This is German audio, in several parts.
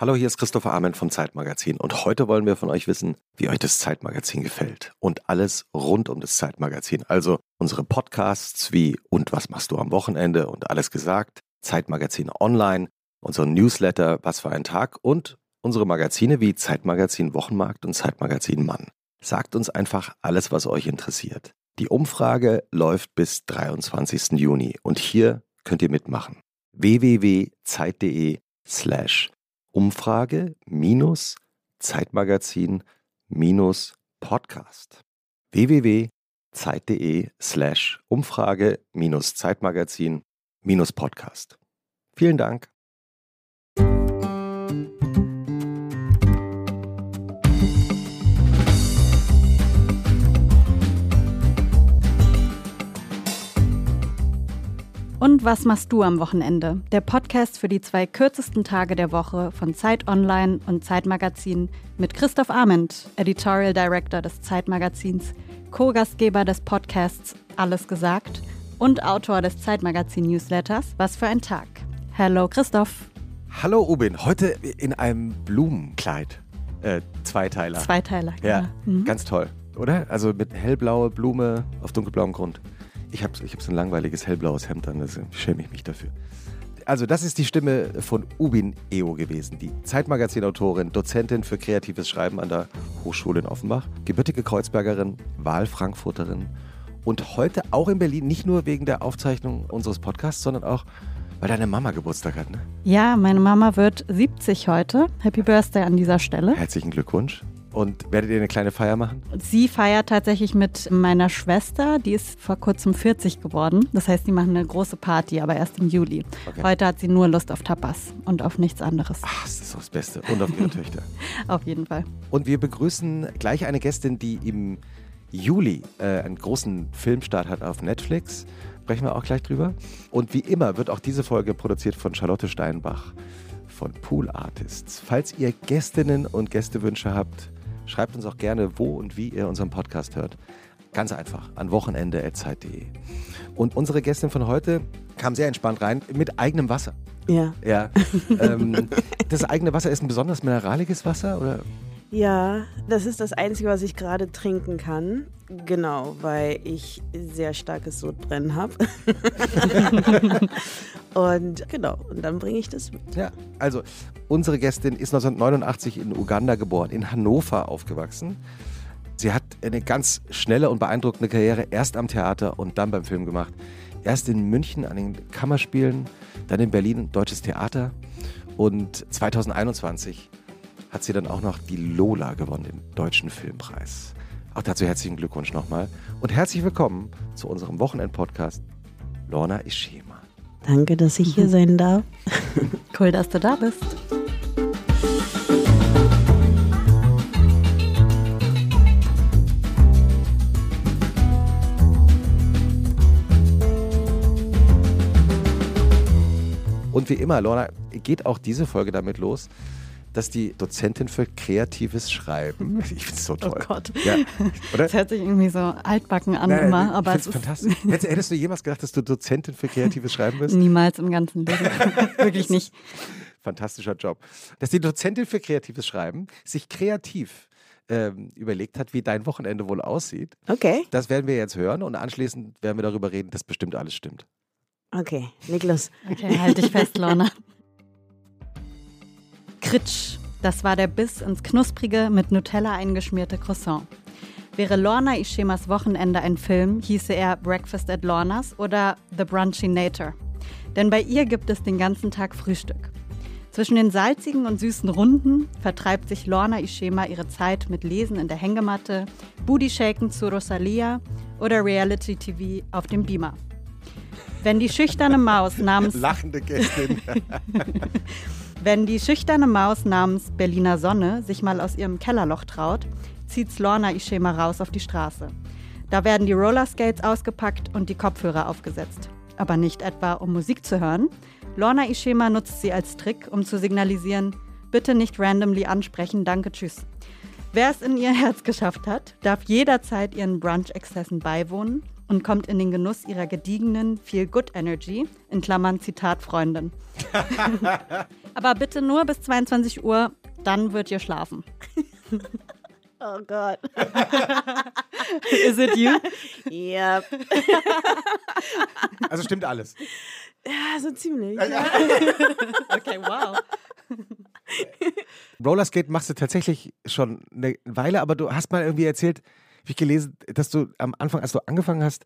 Hallo, hier ist Christopher Arment vom Zeitmagazin und heute wollen wir von euch wissen, wie euch das Zeitmagazin gefällt und alles rund um das Zeitmagazin. Also unsere Podcasts wie Und was machst du am Wochenende und alles gesagt, Zeitmagazin online, unseren Newsletter Was für ein Tag und unsere Magazine wie Zeitmagazin Wochenmarkt und Zeitmagazin Mann. Sagt uns einfach alles, was euch interessiert. Die Umfrage läuft bis 23. Juni und hier könnt ihr mitmachen. www.zeit.de slash Umfrage minus Zeitmagazin minus Podcast. www.zeit.de slash Umfrage minus Zeitmagazin minus Podcast. Vielen Dank. Und was machst du am Wochenende? Der Podcast für die zwei kürzesten Tage der Woche von Zeit Online und Zeitmagazin mit Christoph Arment, Editorial Director des Zeitmagazins, Co-Gastgeber des Podcasts Alles gesagt und Autor des Zeitmagazin-Newsletters Was für ein Tag. Hallo Christoph. Hallo Ubin, heute in einem Blumenkleid. Äh, Zweiteiler. Zweiteiler, ja. ja. Mhm. Ganz toll, oder? Also mit hellblaue Blume auf dunkelblauem Grund. Ich habe ich hab so ein langweiliges hellblaues Hemd an, deswegen schäme ich mich dafür. Also, das ist die Stimme von Ubin Eo gewesen, die Zeitmagazin-Autorin, Dozentin für kreatives Schreiben an der Hochschule in Offenbach, gebürtige Kreuzbergerin, Wahlfrankfurterin und heute auch in Berlin, nicht nur wegen der Aufzeichnung unseres Podcasts, sondern auch, weil deine Mama Geburtstag hat, ne? Ja, meine Mama wird 70 heute. Happy Birthday an dieser Stelle. Herzlichen Glückwunsch. Und werdet ihr eine kleine Feier machen? Sie feiert tatsächlich mit meiner Schwester, die ist vor kurzem 40 geworden. Das heißt, sie machen eine große Party, aber erst im Juli. Okay. Heute hat sie nur Lust auf Tapas und auf nichts anderes. Ach, das ist das Beste. Und auf ihre Töchter. Auf jeden Fall. Und wir begrüßen gleich eine Gästin, die im Juli äh, einen großen Filmstart hat auf Netflix. Sprechen wir auch gleich drüber. Und wie immer wird auch diese Folge produziert von Charlotte Steinbach von Pool Artists. Falls ihr Gästinnen und Gästewünsche habt, Schreibt uns auch gerne, wo und wie ihr unseren Podcast hört. Ganz einfach, an wochenende.zeit.de. Und unsere Gästin von heute kam sehr entspannt rein mit eigenem Wasser. Ja. Ja. ähm, das eigene Wasser ist ein besonders mineraliges Wasser, oder? Ja, das ist das Einzige, was ich gerade trinken kann. Genau, weil ich sehr starkes Sodbrennen habe. und genau, und dann bringe ich das mit. Ja, also unsere Gästin ist 1989 in Uganda geboren, in Hannover aufgewachsen. Sie hat eine ganz schnelle und beeindruckende Karriere erst am Theater und dann beim Film gemacht. Erst in München an den Kammerspielen, dann in Berlin Deutsches Theater und 2021 hat sie dann auch noch die Lola gewonnen, den Deutschen Filmpreis. Auch dazu herzlichen Glückwunsch nochmal und herzlich willkommen zu unserem Wochenend-Podcast Lorna Ishima. Danke, dass ich hier sein darf. cool, dass du da bist. Und wie immer, Lorna, geht auch diese Folge damit los, dass die Dozentin für kreatives Schreiben, ich finde es so toll. Oh Gott. Ja, oder? Das hört sich irgendwie so altbacken an Nein, immer. Aber es ist fantastisch. Hättest, hättest, du jemals gedacht, dass du Dozentin für kreatives Schreiben bist? Niemals im ganzen Leben. Wirklich nicht. Fantastischer Job. Dass die Dozentin für kreatives Schreiben sich kreativ ähm, überlegt hat, wie dein Wochenende wohl aussieht. Okay. Das werden wir jetzt hören und anschließend werden wir darüber reden, dass bestimmt alles stimmt. Okay, Niklas. Okay, halt dich fest, Lorna. Kritsch, das war der Biss ins knusprige, mit Nutella eingeschmierte Croissant. Wäre Lorna Ishemas Wochenende ein Film, hieße er Breakfast at Lornas oder The Brunchinator. Denn bei ihr gibt es den ganzen Tag Frühstück. Zwischen den salzigen und süßen Runden vertreibt sich Lorna Ishema ihre Zeit mit Lesen in der Hängematte, Booty Shaken zu Rosalia oder Reality TV auf dem Beamer. Wenn die schüchterne Maus namens. Lachende Gästin. Wenn die schüchterne Maus namens Berliner Sonne sich mal aus ihrem Kellerloch traut, zieht's Lorna Ishema raus auf die Straße. Da werden die Rollerskates ausgepackt und die Kopfhörer aufgesetzt. Aber nicht etwa, um Musik zu hören. Lorna Ishema nutzt sie als Trick, um zu signalisieren, bitte nicht randomly ansprechen, danke, tschüss. Wer es in ihr Herz geschafft hat, darf jederzeit ihren Brunch-Exzessen beiwohnen und kommt in den Genuss ihrer gediegenen Feel Good Energy, in Klammern Zitat Freundin. Aber bitte nur bis 22 Uhr, dann wird ihr schlafen. Oh Gott. Is it you? Ja. Also stimmt alles. Ja, so ziemlich. Ja. Okay, wow. Rollerskate machst du tatsächlich schon eine Weile, aber du hast mal irgendwie erzählt, ich gelesen, dass du am Anfang, als du angefangen hast,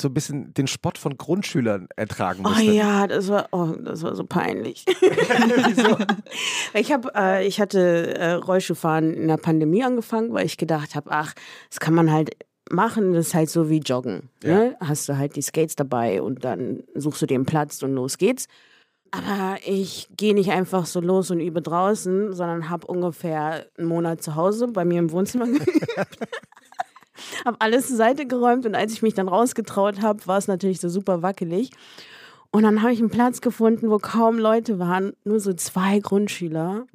so ein bisschen den Spott von Grundschülern ertragen Oh musstest. ja, das war, oh, das war so peinlich. ich, hab, äh, ich hatte äh, Rollschuhfahren in der Pandemie angefangen, weil ich gedacht habe, ach, das kann man halt machen, das ist halt so wie Joggen. Ne? Hast du halt die Skates dabei und dann suchst du den Platz und los geht's. Aber ich gehe nicht einfach so los und übe draußen, sondern habe ungefähr einen Monat zu Hause bei mir im Wohnzimmer geübt. Habe alles zur Seite geräumt und als ich mich dann rausgetraut habe, war es natürlich so super wackelig. Und dann habe ich einen Platz gefunden, wo kaum Leute waren, nur so zwei Grundschüler.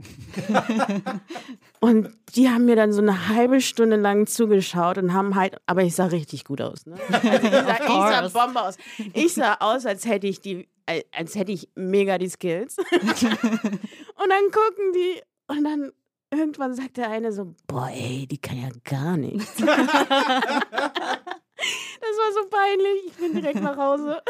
und die haben mir dann so eine halbe Stunde lang zugeschaut und haben halt, aber ich sah richtig gut aus. Ne? Also ich, sah, ich sah. Bombe aus. Ich sah aus, als hätte ich die, als hätte ich mega die Skills. und dann gucken die und dann irgendwann sagt der eine so, boah ey, die kann ja gar nichts. das war so peinlich. Ich bin direkt nach Hause.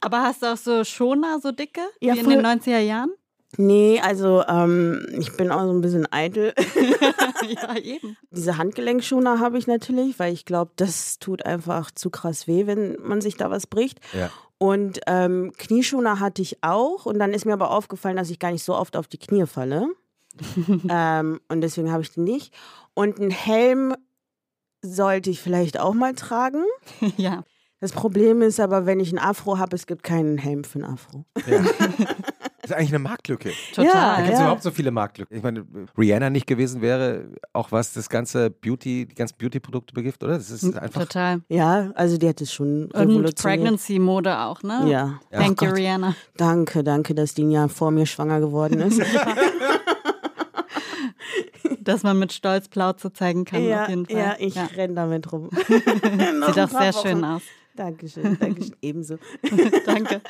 Aber hast du auch so Schoner, so dicke, Ja, wie in den 90er Jahren? Nee, also ähm, ich bin auch so ein bisschen eitel. ja, eben. Diese Handgelenkschoner habe ich natürlich, weil ich glaube, das tut einfach zu krass weh, wenn man sich da was bricht. Ja. Und ähm, Knieschoner hatte ich auch. Und dann ist mir aber aufgefallen, dass ich gar nicht so oft auf die Knie falle. ähm, und deswegen habe ich die nicht. Und einen Helm sollte ich vielleicht auch mal tragen. Ja. Das Problem ist aber, wenn ich einen Afro habe, es gibt keinen Helm für einen Afro. Ja. Das ist eigentlich eine Marktlücke. Da Total. gibt es Ja. überhaupt so viele Marktlücken. Ich meine, Rihanna nicht gewesen wäre, auch was das ganze Beauty, die ganzen Beauty-Produkte begift, oder? Das ist einfach. Total. Ja, also die hat es schon Und. Pregnancy-Mode auch, ne? Ja. Ja. Thank you. Rihanna. Danke, danke, dass die ein Jahr vor mir schwanger geworden ist. Dass man mit Stolz Plauze zeigen kann, ja, auf jeden Fall. ja, ich Ja. renn damit rum. Sieht auch sehr schön aus. Dankeschön, Dankeschön, ebenso. Danke.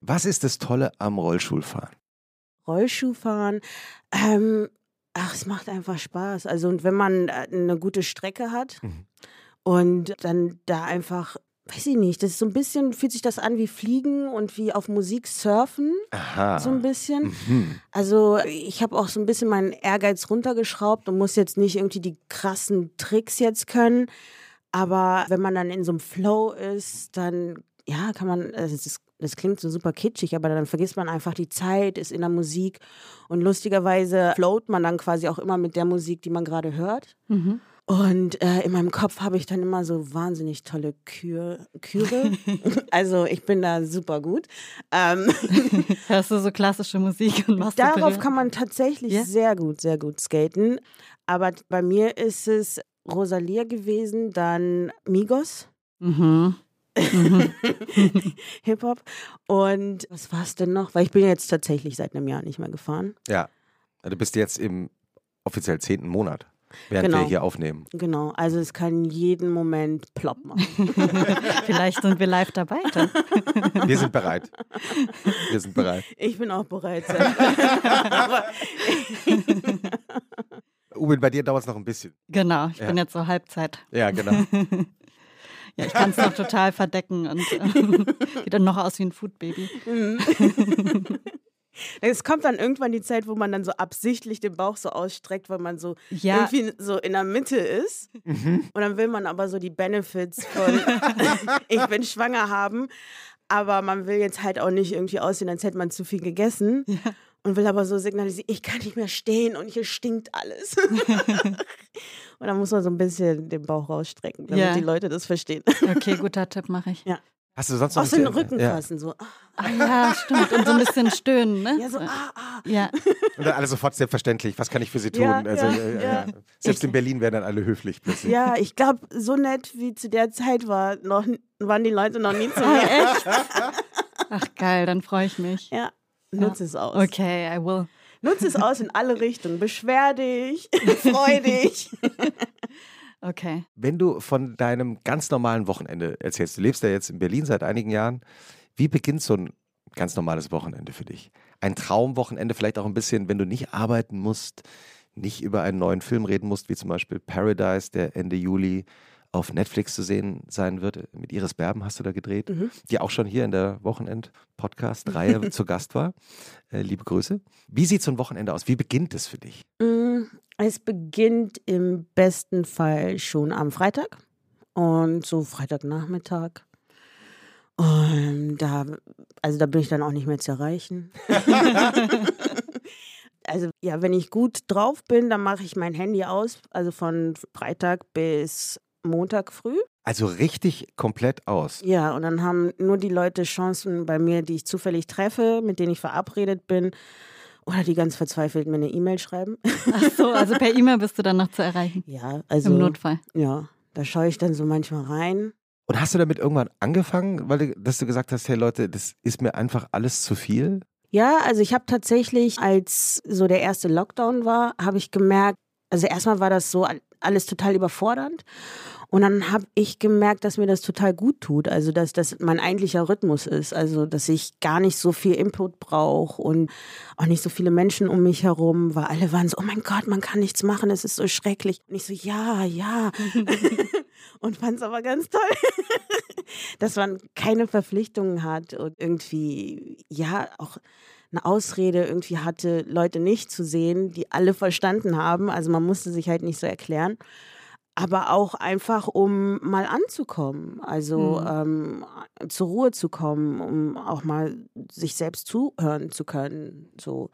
Was ist das Tolle am Rollschulfahren? Rollschuhfahren, ähm, ach, es macht einfach Spaß. Also und wenn man äh, eine gute Strecke hat Mhm. und dann da einfach, weiß ich nicht, das ist so ein bisschen, fühlt sich das an wie Fliegen und wie auf Musik surfen, Aha. so ein bisschen. Mhm. Also ich habe auch so ein bisschen meinen Ehrgeiz runtergeschraubt und muss jetzt nicht irgendwie die krassen Tricks jetzt können. Aber wenn man dann in so einem Flow ist, dann ja, kann man, also das, ist, das klingt so super kitschig, aber dann vergisst man einfach die Zeit, ist in der Musik und lustigerweise float man dann quasi auch immer mit der Musik, die man gerade hört. Mhm. Und äh, in meinem Kopf habe ich dann immer so wahnsinnig tolle Kür Chöre. also ich bin da super gut. Ähm, Hörst du so klassische Musik und machst Darauf kann man tatsächlich Ja? sehr gut, sehr gut skaten. Aber bei mir ist es Rosalia gewesen, dann Migos, Mhm. Mhm. Hip-Hop. Und was war es denn noch? Weil ich bin jetzt tatsächlich seit einem Jahr nicht mehr gefahren. Ja. Du bist jetzt im offiziell zehnten Monat, während Genau. wir hier aufnehmen. Genau, also es kann jeden Moment plopp machen. Vielleicht sind wir live dabei. Dann. Wir sind bereit. Wir sind bereit. Ich bin auch bereit. Ubin, bei dir dauert es noch ein bisschen. Genau, ich Ja. bin jetzt so Halbzeit. Ja, genau. Ja, ich kann es noch total verdecken und äh, sieht dann noch aus wie ein Foodbaby. Es kommt dann irgendwann die Zeit, wo man dann so absichtlich den Bauch so ausstreckt, weil man so Ja. irgendwie so in der Mitte ist. Mhm. Und dann will man aber so die Benefits von ich bin schwanger haben. Aber man will jetzt halt auch nicht irgendwie aussehen, als hätte man zu viel gegessen. Und will aber so signalisieren, ich kann nicht mehr stehen und hier stinkt alles. und dann muss man so ein bisschen den Bauch rausstrecken, damit Ja. die Leute das verstehen. Okay, guter Tipp mache ich. Hast du sonst noch Auch so den ein- Rücken ja. fassen, so. ah, ja, stimmt. Und so ein bisschen stöhnen, ne? Ja, so, ah, ah. Ja, Und dann alle sofort selbstverständlich. Was kann ich für sie tun? Ja, also, ja, äh, äh, ja. Selbst in Berlin werden dann alle höflich plötzlich. Ja, ich glaube, so nett wie zu der Zeit war, noch, waren die Leute noch nie zu Ah, mir. echt? Ach geil, dann freue ich mich. Ja, nutze es aus. Okay, I will. Nutze es aus in alle Richtungen. Beschwer dich, freu dich. Okay. Wenn du von deinem ganz normalen Wochenende erzählst, du lebst ja jetzt in Berlin seit einigen Jahren, wie beginnt so ein ganz normales Wochenende für dich? Ein Traumwochenende, vielleicht auch ein bisschen, wenn du nicht arbeiten musst, nicht über einen neuen Film reden musst, wie zum Beispiel Paradise, der Ende Juli auf Netflix zu sehen sein wird. Mit Iris Berben hast du da gedreht, Mhm. die auch schon hier in der Wochenend-Podcast-Reihe zu Gast war. Äh, liebe Grüße. Wie sieht so ein Wochenende aus? Wie beginnt es für dich? Mm, Es beginnt im besten Fall schon am Freitag und so Freitagnachmittag. Und da, also da bin ich dann auch nicht mehr zu erreichen. also ja, wenn ich gut drauf bin, dann mache ich mein Handy aus, also von Freitag bis Montag früh. Also richtig komplett aus. Ja, und dann haben nur die Leute Chancen bei mir, die ich zufällig treffe, mit denen ich verabredet bin. Oder die ganz verzweifelt mir eine E-Mail schreiben. Ach so, also per E-Mail bist du dann noch zu erreichen. Ja, also. Im Notfall. Ja, da schaue ich dann so manchmal rein. Und hast du damit irgendwann angefangen, weil du, dass du gesagt hast, hey Leute, das ist mir einfach alles zu viel? Ja, also ich habe tatsächlich, als so der erste Lockdown war, habe ich gemerkt, also erstmal war das so alles total überfordernd. Und dann habe ich gemerkt, dass mir das total gut tut. Also, dass das mein eigentlicher Rhythmus ist. Also, dass ich gar nicht so viel Input brauche und auch nicht so viele Menschen um mich herum, weil alle waren so, oh mein Gott, man kann nichts machen, es ist so schrecklich. Und ich so, ja, ja. und fand es aber ganz toll, dass man keine Verpflichtungen hat und irgendwie, ja, auch eine Ausrede irgendwie hatte, Leute nicht zu sehen, die alle verstanden haben. Also man musste sich halt nicht so erklären aber auch einfach, um mal anzukommen, also ähm, zur Ruhe zu kommen, um auch mal sich selbst zuhören zu können, so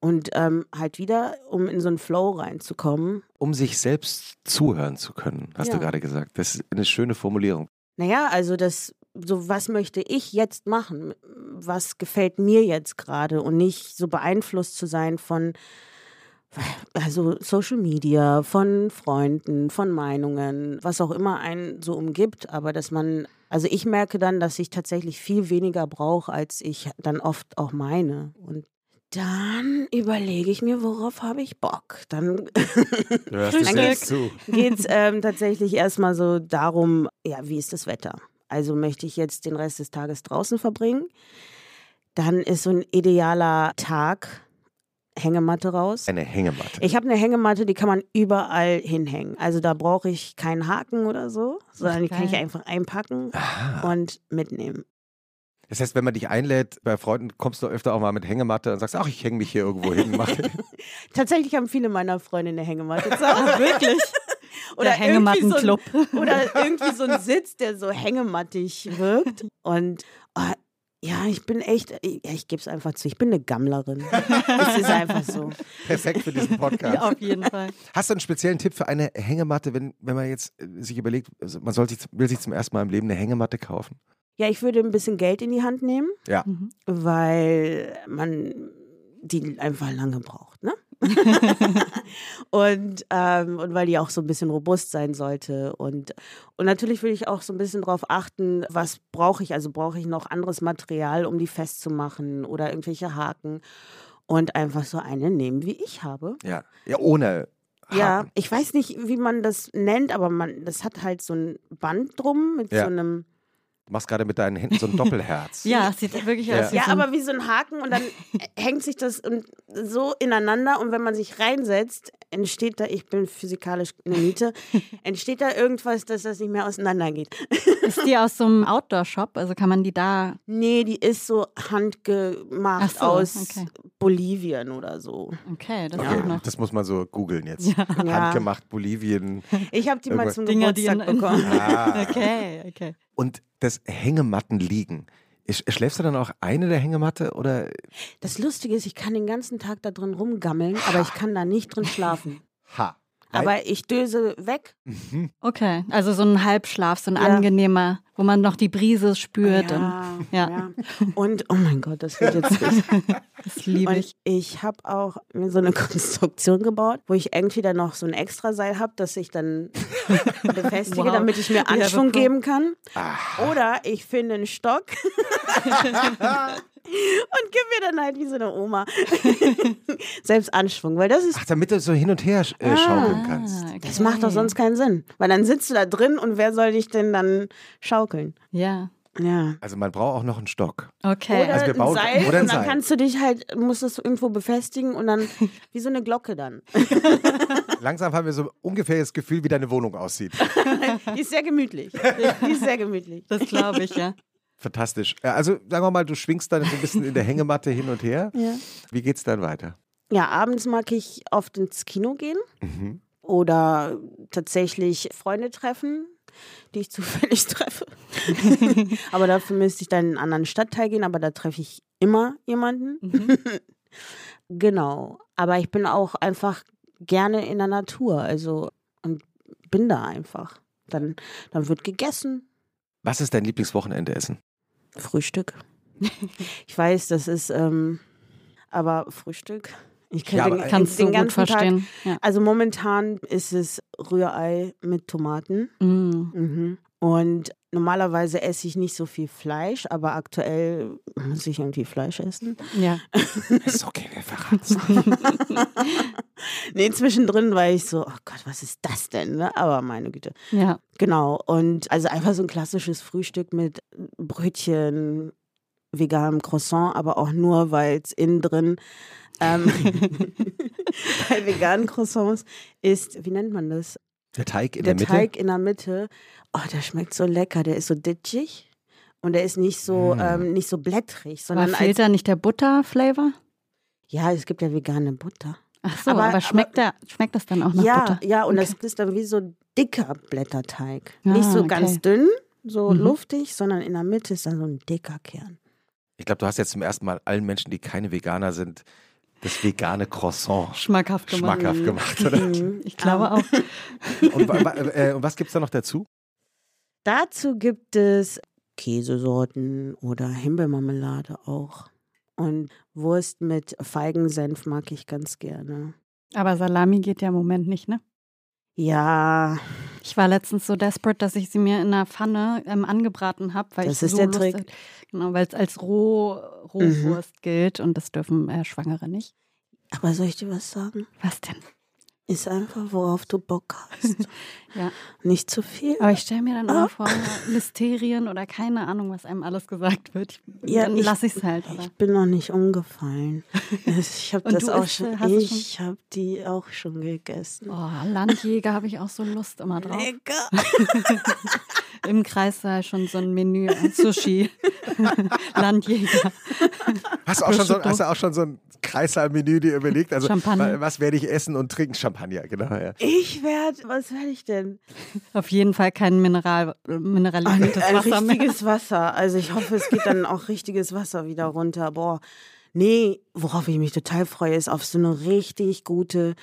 und ähm, halt wieder, um in so einen Flow reinzukommen. Um sich selbst zuhören zu können, hast Ja. du gerade gesagt. Das ist eine schöne Formulierung. Naja, also das, so was möchte ich jetzt machen? Was gefällt mir jetzt gerade und nicht so beeinflusst zu sein von also Social Media, von Freunden, von Meinungen, was auch immer einen so umgibt, aber dass man, also ich merke dann, dass ich tatsächlich viel weniger brauche, als ich dann oft auch meine. Und dann überlege ich mir, worauf habe ich Bock. Dann Du hörst dir dir selbst selbst zu. geht es ähm, tatsächlich erstmal so darum, ja, wie ist das Wetter? Also möchte ich jetzt den Rest des Tages draußen verbringen? Dann ist so ein idealer Tag Hängematte raus. Eine Hängematte. Ich habe eine Hängematte, die kann man überall hinhängen. Also da brauche ich keinen Haken oder so, sondern die kann ich einfach einpacken Ah. und mitnehmen. Das heißt, wenn man dich einlädt bei Freunden, kommst du öfter auch mal mit Hängematte und sagst, ach, ich hänge mich hier irgendwo hin. Tatsächlich haben viele meiner Freunde eine Hängematte zu Hause. wirklich? Oder Der irgendwie so ein- Hängemattenclub. Oder irgendwie so ein Sitz, der so hängemattig wirkt. Und oh, ja, ich bin echt, ja, ich gebe es einfach zu, ich bin eine Gammlerin. es ist einfach so. Perfekt für diesen Podcast. Ja, auf jeden Fall. Hast du einen speziellen Tipp für eine Hängematte, wenn, wenn man jetzt äh, sich überlegt, also man soll sich, will sich zum ersten Mal im Leben eine Hängematte kaufen? Ja, ich würde ein bisschen Geld in die Hand nehmen, Ja. Weil man die einfach lange braucht? und, ähm, und weil die auch so ein bisschen robust sein sollte. Und, und natürlich will ich auch so ein bisschen darauf achten, was brauche ich? Also brauche ich noch anderes Material, um die festzumachen oder irgendwelche Haken. Und einfach so eine nehmen, wie ich habe. Ja. Ja, ohne Haken. Ja, ich weiß nicht, wie man das nennt, aber man, das hat halt so ein Band drum mit Ja. so einem. Du machst gerade mit deinen Händen so ein Doppelherz. Ja, sieht wirklich Ja. aus Ja, aber wie so ein Haken und dann hängt sich das so ineinander und wenn man sich reinsetzt, entsteht da, ich bin physikalisch eine Niete, entsteht da irgendwas, dass das nicht mehr auseinandergeht. Ist die aus so einem Outdoor-Shop? Also kann man die da. Nee, die ist so handgemacht Ach so, aus okay. Bolivien oder so. Okay, das Okay, geht noch. das muss man so googeln jetzt. Ja. Handgemacht Bolivien. Ich habe die mal zum Dinger, die Geburtstag in- bekommen. Ah. Okay, okay. Und das Hängemattenliegen. Sch- Schläfst du dann auch eine der Hängematte oder Das Lustige ist, ich kann den ganzen Tag da drin rumgammeln, aber ich kann da nicht drin schlafen. ha? Aber ich döse weg. Okay, also so ein Halbschlaf, so ein Ja. angenehmer, wo man noch die Brise spürt. Und, Ja, ja. ja. Und, oh mein Gott, das wird jetzt richtig. das liebe Und ich. ich habe auch mir so eine Konstruktion gebaut, wo ich entweder noch so ein Extraseil habe, das ich dann befestige, Wow. damit ich mir Ja, Anschwung geben kann. Oder ich finde einen Stock und gib mir dann halt wie so eine Oma selbst Anschwung, weil das ist Ach, damit du so hin und her äh, schaukeln kannst. Ah, das macht doch sonst keinen Sinn, weil dann sitzt du da drin und wer soll dich denn dann schaukeln? Ja. Ja. Also man braucht auch noch einen Stock. Okay. Oder Also wir bauen- ein Seil oder ein und dann Seil. kannst du dich halt, musst das irgendwo befestigen und dann wie so eine Glocke dann. Langsam haben wir so ungefähr das Gefühl, wie deine Wohnung aussieht. Die ist sehr gemütlich. Die ist sehr gemütlich. das glaube ich, ja. Fantastisch. Äh, Also sagen wir mal, du schwingst dann so ein bisschen in der Hängematte hin und her. Ja. Wie geht's dann weiter? Ja, abends mag ich oft ins Kino gehen Mhm. oder tatsächlich Freunde treffen, die ich zufällig treffe. aber dafür müsste ich dann in einen anderen Stadtteil gehen, aber da treffe ich immer jemanden. genau. Aber ich bin auch einfach gerne in der Natur, also und bin da einfach. Dann, dann wird gegessen, Was ist dein Lieblingswochenendeessen? Frühstück. ich weiß, das ist, ähm, aber Frühstück. Ich Ja, kann aber den, Kannst den gut ganzen Tag verstehen. Ja. Also momentan ist es Rührei mit Tomaten. Mm. Mhm. Und normalerweise esse ich nicht so viel Fleisch, aber aktuell muss ich irgendwie Fleisch essen. ja. Ist okay, wir verraten's. Nee, zwischendrin war ich so, oh Gott, was ist das denn? Ne? Aber meine Güte. Ja. Genau. Und also einfach so ein klassisches Frühstück mit Brötchen, veganem Croissant, aber auch nur, weil es innen drin ähm, bei veganen Croissants ist, wie nennt man das? Der Teig in der der, Mitte. Teig in der Mitte, oh, der schmeckt so lecker. Der ist so ditchig und der ist nicht so, Mm. ähm, nicht so blättrig, Aber sondern fehlt als, da nicht der Butter-Flavor? ja, es gibt ja vegane Butter. Ach so, Aber- aber, schmeckt, der, schmeckt das dann auch nach ja, Butter? ja, und Okay. das ist dann wie so dicker Blätterteig. Ah, nicht so okay. ganz dünn, so Mhm. luftig, sondern in der Mitte ist dann so ein dicker Kern. Ich glaube, du hast jetzt zum ersten Mal allen Menschen, die keine Veganer sind, das vegane Croissant Schmackhaft gemacht. schmackhaft gemacht, oder? Mhm. Ich glaube auch. Und, äh, und was gibt's da noch dazu? Dazu gibt es Käsesorten oder Himbeermarmelade auch. Und Wurst mit Feigensenf mag ich ganz gerne. Aber Salami geht ja im Moment nicht, ne? Ja, Ich war letztens so desperate, dass ich sie mir in einer Pfanne ähm, angebraten habe, weil Das ich ist so der Lust Trick. Genau, weil es als Roh, Rohwurst gilt und das dürfen äh, Schwangere nicht. aber soll ich dir was sagen? Was denn? Ist einfach, worauf du Bock hast. Ja. Nicht zu viel. Aber ich stelle mir dann Ah. immer vor, Mysterien oder keine Ahnung, was einem alles gesagt wird. Ich, Ja, dann lasse ich es halt. Aber. Ich bin noch nicht umgefallen. Ich habe das auch isst, schon. du Ich habe die auch schon gegessen. Oh, Landjäger habe ich auch so Lust immer drauf. Lecker. Im Kreissaal schon so ein Menü an Sushi. Landjäger. Hast du auch schon so, hast du auch schon so ein Kreissaal-Menü dir überlegt? Also, Champagner. wa- was werde ich essen und trinken? Champagner, genau. Ja. Ich werde, was werde ich denn? Auf jeden Fall kein Mineral, Ein, mineralisiertes ein Wasser mehr. richtiges Wasser. Also ich hoffe, es geht dann auch richtiges Wasser wieder runter. Boah. Nee, worauf ich mich total freue, ist auf so eine richtig gute,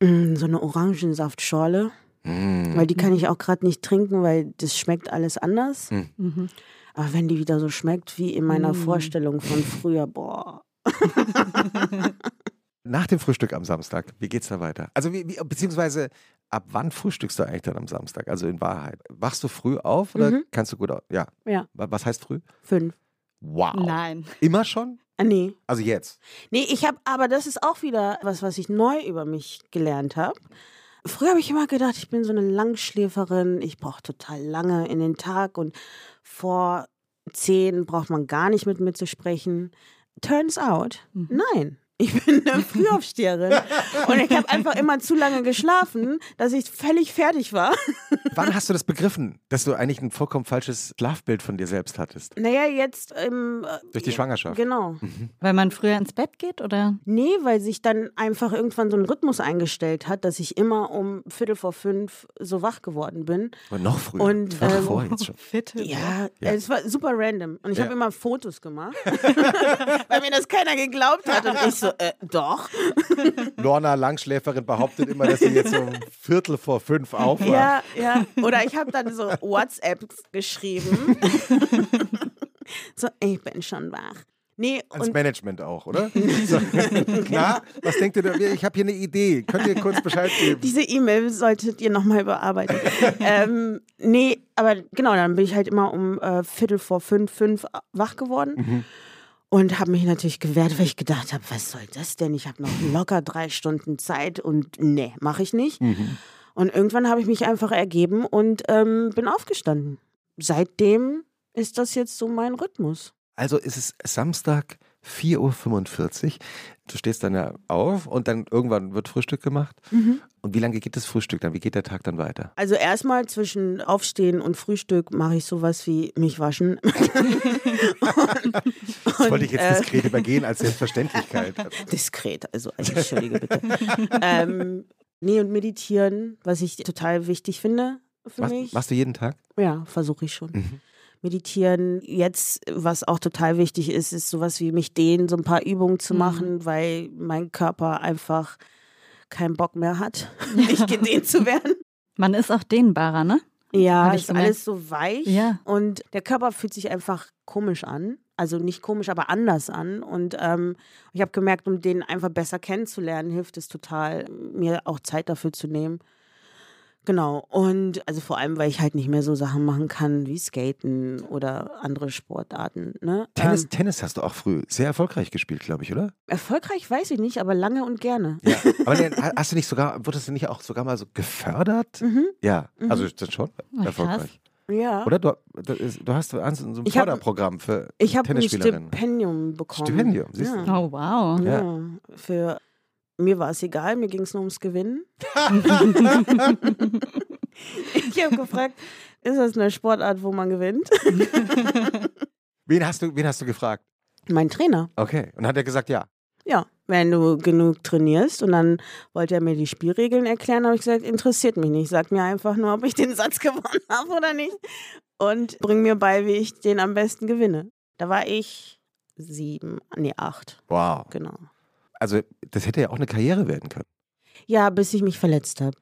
mm, so eine Orangensaftschorle. Mm. Weil die kann ich auch gerade nicht trinken, weil das schmeckt alles anders. Mhm. Aber wenn die wieder so schmeckt wie in meiner Mm. Vorstellung von früher, boah. Nach dem Frühstück am Samstag, wie geht's da weiter? Also, wie, wie, beziehungsweise, ab wann frühstückst du eigentlich dann am Samstag? Also in Wahrheit. Wachst du früh auf oder Mhm. kannst du gut auf? Ja. Ja. Wa- Was heißt früh? Fünf. Wow. Nein. Immer schon? Ah, nee. Also jetzt. Nee, ich habe, aber das ist auch wieder was, was ich neu über mich gelernt habe. Früher habe ich immer gedacht, ich bin so eine Langschläferin, ich brauche total lange in den Tag und vor zehn braucht man gar nicht mit mir zu sprechen. Turns out, nein. Ich bin eine Frühaufsteherin und ich habe einfach immer zu lange geschlafen, dass ich völlig fertig war. Wann hast du das begriffen, dass du eigentlich ein vollkommen falsches Schlafbild von dir selbst hattest? Naja, jetzt im. äh, Durch die Schwangerschaft? Genau. Weil man früher ins Bett geht oder? Nee, weil sich dann einfach irgendwann so ein Rhythmus eingestellt hat, dass ich immer um Viertel vor fünf so wach geworden bin. Und noch früher. Und, Viertel ähm, vor jetzt schon. Fitte. Ja, Ja. es war super random. Und ich Ja. habe immer Fotos gemacht, weil mir das keiner geglaubt hat. Und ich so, äh, doch. Lorna Langschläferin behauptet immer, dass sie jetzt um Viertel vor fünf aufwacht. Ja, ja. Oder ich habe dann so WhatsApps geschrieben. so, ich bin schon wach. Nee, Ans Management auch, oder? So. Na, was denkt ihr? da? Ich habe hier eine Idee. Könnt ihr kurz Bescheid geben? diese E-Mail solltet ihr nochmal überarbeiten. ähm, nee, aber genau, dann bin ich halt immer um äh, Viertel vor fünf, fünf wach geworden. Und habe mich natürlich gewehrt, weil ich gedacht habe, was soll das denn? Ich habe noch locker drei Stunden Zeit und nee, mache ich nicht. Mhm. Und irgendwann habe ich mich einfach ergeben und ähm, bin aufgestanden. Seitdem ist das jetzt so mein Rhythmus. Also ist es Samstag 4.45 Uhr. Du stehst dann ja auf und dann irgendwann wird Frühstück gemacht. Und wie lange geht das Frühstück dann? Wie geht der Tag dann weiter? Also erstmal zwischen Aufstehen und Frühstück mache ich sowas wie mich waschen. Das wollte ich jetzt äh, diskret übergehen als Selbstverständlichkeit. Diskret, also entschuldige bitte. ähm, nee, und meditieren, was ich total wichtig finde für Machst, mich. machst du jeden Tag? Ja, versuche ich schon. Mhm. Meditieren. Jetzt, was auch total wichtig ist, ist sowas wie mich dehnen, so ein paar Übungen zu Mhm. machen, weil mein Körper einfach keinen Bock mehr hat, nicht gedehnt zu werden. Man ist auch dehnbarer, ne? Ja, ist gemerkt. alles so weich Ja. und der Körper fühlt sich einfach komisch an. Also nicht komisch, aber anders an. Und ähm, ich habe gemerkt, um den einfach besser kennenzulernen, hilft es total, mir auch Zeit dafür zu nehmen. Genau. Und also vor allem, weil ich halt nicht mehr so Sachen machen kann wie Skaten oder andere Sportarten. Ne? Tennis, Ähm, Tennis hast du auch früh sehr erfolgreich gespielt, glaube ich, oder? erfolgreich weiß ich nicht, aber lange und gerne. Ja. Aber nee, hast du nicht sogar, wurdest du nicht auch sogar mal so gefördert? Mhm. Ja, also das schon krass. erfolgreich. Ja. Oder du, du du hast so ein so ein Ich hab- Förderprogramm für Ich habe ein Tennisspielerinnen. Stipendium bekommen. Stipendium, siehst du. Ja. Oh, wow. Ja. Ja. Für mir war es egal, mir ging es nur ums Gewinnen. ich habe gefragt, ist das eine Sportart, wo man gewinnt? Wen hast du, wen hast du gefragt? mein Trainer. Okay. Und hat er gesagt, ja. Ja, wenn du genug trainierst und dann wollte er mir die Spielregeln erklären, habe ich gesagt, interessiert mich nicht. Sag mir einfach nur, ob ich den Satz gewonnen habe oder nicht. Und bring mir bei, wie ich den am besten gewinne. Da war ich sieben, nee, acht, Wow. genau. Also das hätte ja auch eine Karriere werden können. Ja, bis ich mich verletzt habe.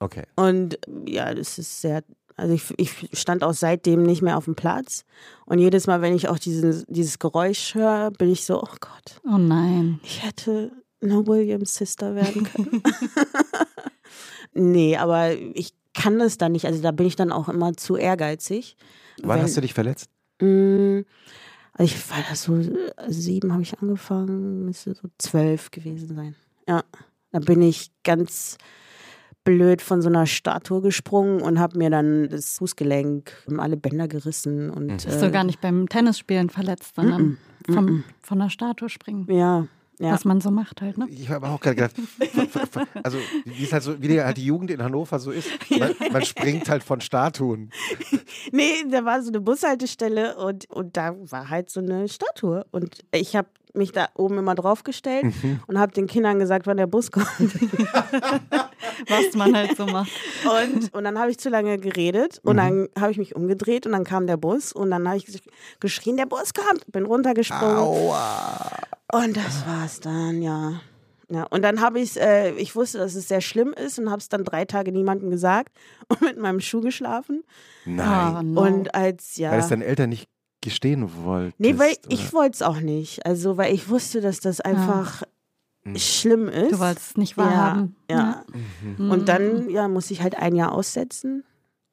Okay. Und ja, das ist sehr, also ich, ich stand auch seitdem nicht mehr auf dem Platz. Und jedes Mal, wenn ich auch dieses, dieses Geräusch höre, bin ich so, oh Gott, Oh nein. ich hätte eine Williams Sister werden können. nee, aber ich kann das dann nicht. Also da bin ich dann auch immer zu ehrgeizig. Wann Wenn- hast du dich verletzt? Mm, Also ich war das so, äh, sieben habe ich angefangen, müsste so zwölf gewesen sein. Ja, da bin ich ganz blöd von so einer Statue gesprungen und habe mir dann das Fußgelenk, alle Bänder gerissen und Mhm. Bist du äh, gar nicht beim Tennisspielen verletzt, sondern vom, von der Statue springen. ja, ja. Was man so macht halt, ne? Ich habe auch gerade gedacht, also wie es halt so, wie die, halt die Jugend in Hannover so ist. Man, man springt halt von Statuen. Nee, da war so eine Bushaltestelle und, und da war halt so eine Statue. Und ich habe mich da oben immer draufgestellt Mhm. und habe den Kindern gesagt, wann der Bus kommt. Was man halt so macht. Und, und dann habe ich zu lange geredet und dann habe ich mich umgedreht und dann kam der Bus und dann habe ich gesch- geschrien, der Bus kommt, bin runtergesprungen. Aua. Und das war's dann, ja. Ja, und dann habe ich äh, ich wusste, dass es sehr schlimm ist und habe es dann drei Tage niemandem gesagt und mit meinem Schuh geschlafen. Nein. Oh, no. Und als, ja. Weil es deine Eltern nicht gestehen wollten. Nee, weil ich wollte es auch nicht. Also, weil ich wusste, dass das einfach Mhm. Schlimm ist. Du wolltest es nicht ja, wahrhaben. ja. Mhm. Und dann, ja, musste ich halt ein Jahr aussetzen.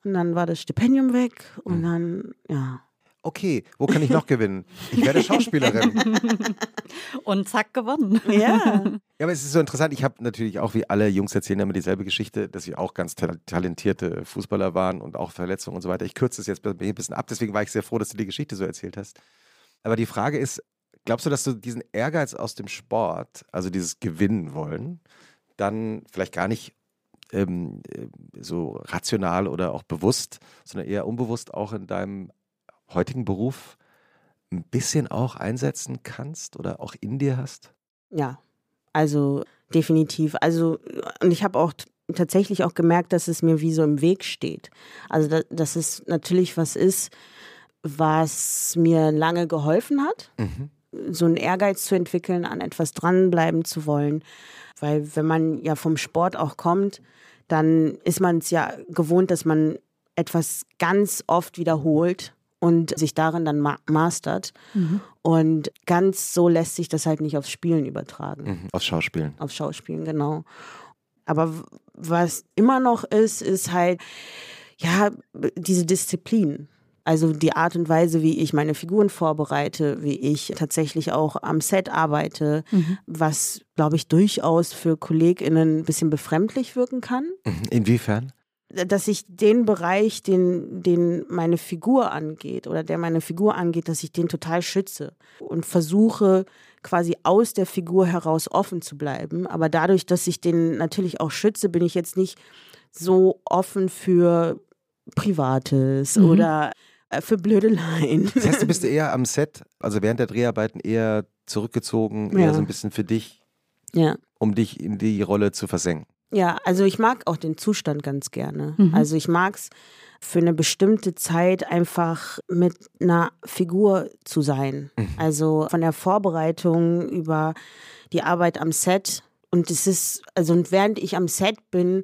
Und dann war das Stipendium weg. Mhm. Und dann, ja. Okay, wo kann ich noch gewinnen? Ich werde Schauspielerin. Und zack, gewonnen. Ja. Ja, aber es ist so interessant. Ich habe natürlich auch, wie alle Jungs erzählen immer dieselbe Geschichte, dass sie auch ganz ta- talentierte Fußballer waren und auch Verletzungen und so weiter. Ich kürze es jetzt ein bisschen ab, deswegen war ich sehr froh, dass du die Geschichte so erzählt hast. Aber die Frage ist, glaubst du, dass du diesen Ehrgeiz aus dem Sport, also dieses Gewinnen wollen, dann vielleicht gar nicht ähm, äh, so rational oder auch bewusst, sondern eher unbewusst auch in deinem heutigen Beruf ein bisschen auch einsetzen kannst oder auch in dir hast? Ja, also definitiv. Also, und ich habe auch tatsächlich auch gemerkt, dass es mir wie so im Weg steht. Also, da, dass es natürlich was ist, was mir lange geholfen hat, Mhm. So einen Ehrgeiz zu entwickeln, an etwas dranbleiben zu wollen. Weil wenn man ja vom Sport auch kommt, dann ist man es ja gewohnt, dass man etwas ganz oft wiederholt und sich darin dann ma mastert. Und ganz so lässt sich das halt nicht aufs Spielen übertragen. Mhm. Aufs Schauspielen. Auf Schauspielen, genau. Aber was immer noch ist, ist halt, ja, diese Disziplin. Also die Art und Weise, wie ich meine Figuren vorbereite, wie ich tatsächlich auch am Set arbeite, mhm. was, glaube ich, durchaus für KollegInnen ein bisschen befremdlich wirken kann. Mhm. Inwiefern? dass ich den Bereich, den, den meine Figur angeht oder der meine Figur angeht, dass ich den total schütze und versuche quasi aus der Figur heraus offen zu bleiben. Aber dadurch, dass ich den natürlich auch schütze, bin ich jetzt nicht so offen für Privates mhm. oder äh, für Blödeleien. Das heißt, du bist eher am Set, also während der Dreharbeiten eher zurückgezogen, eher so ein bisschen für dich, ja. um dich in die Rolle zu versenken. Ja, also ich mag auch den Zustand ganz gerne. Mhm. Also ich mag es für eine bestimmte Zeit einfach mit einer Figur zu sein. Mhm. Also von der Vorbereitung über die Arbeit am Set. Und es ist, also und während ich am Set bin,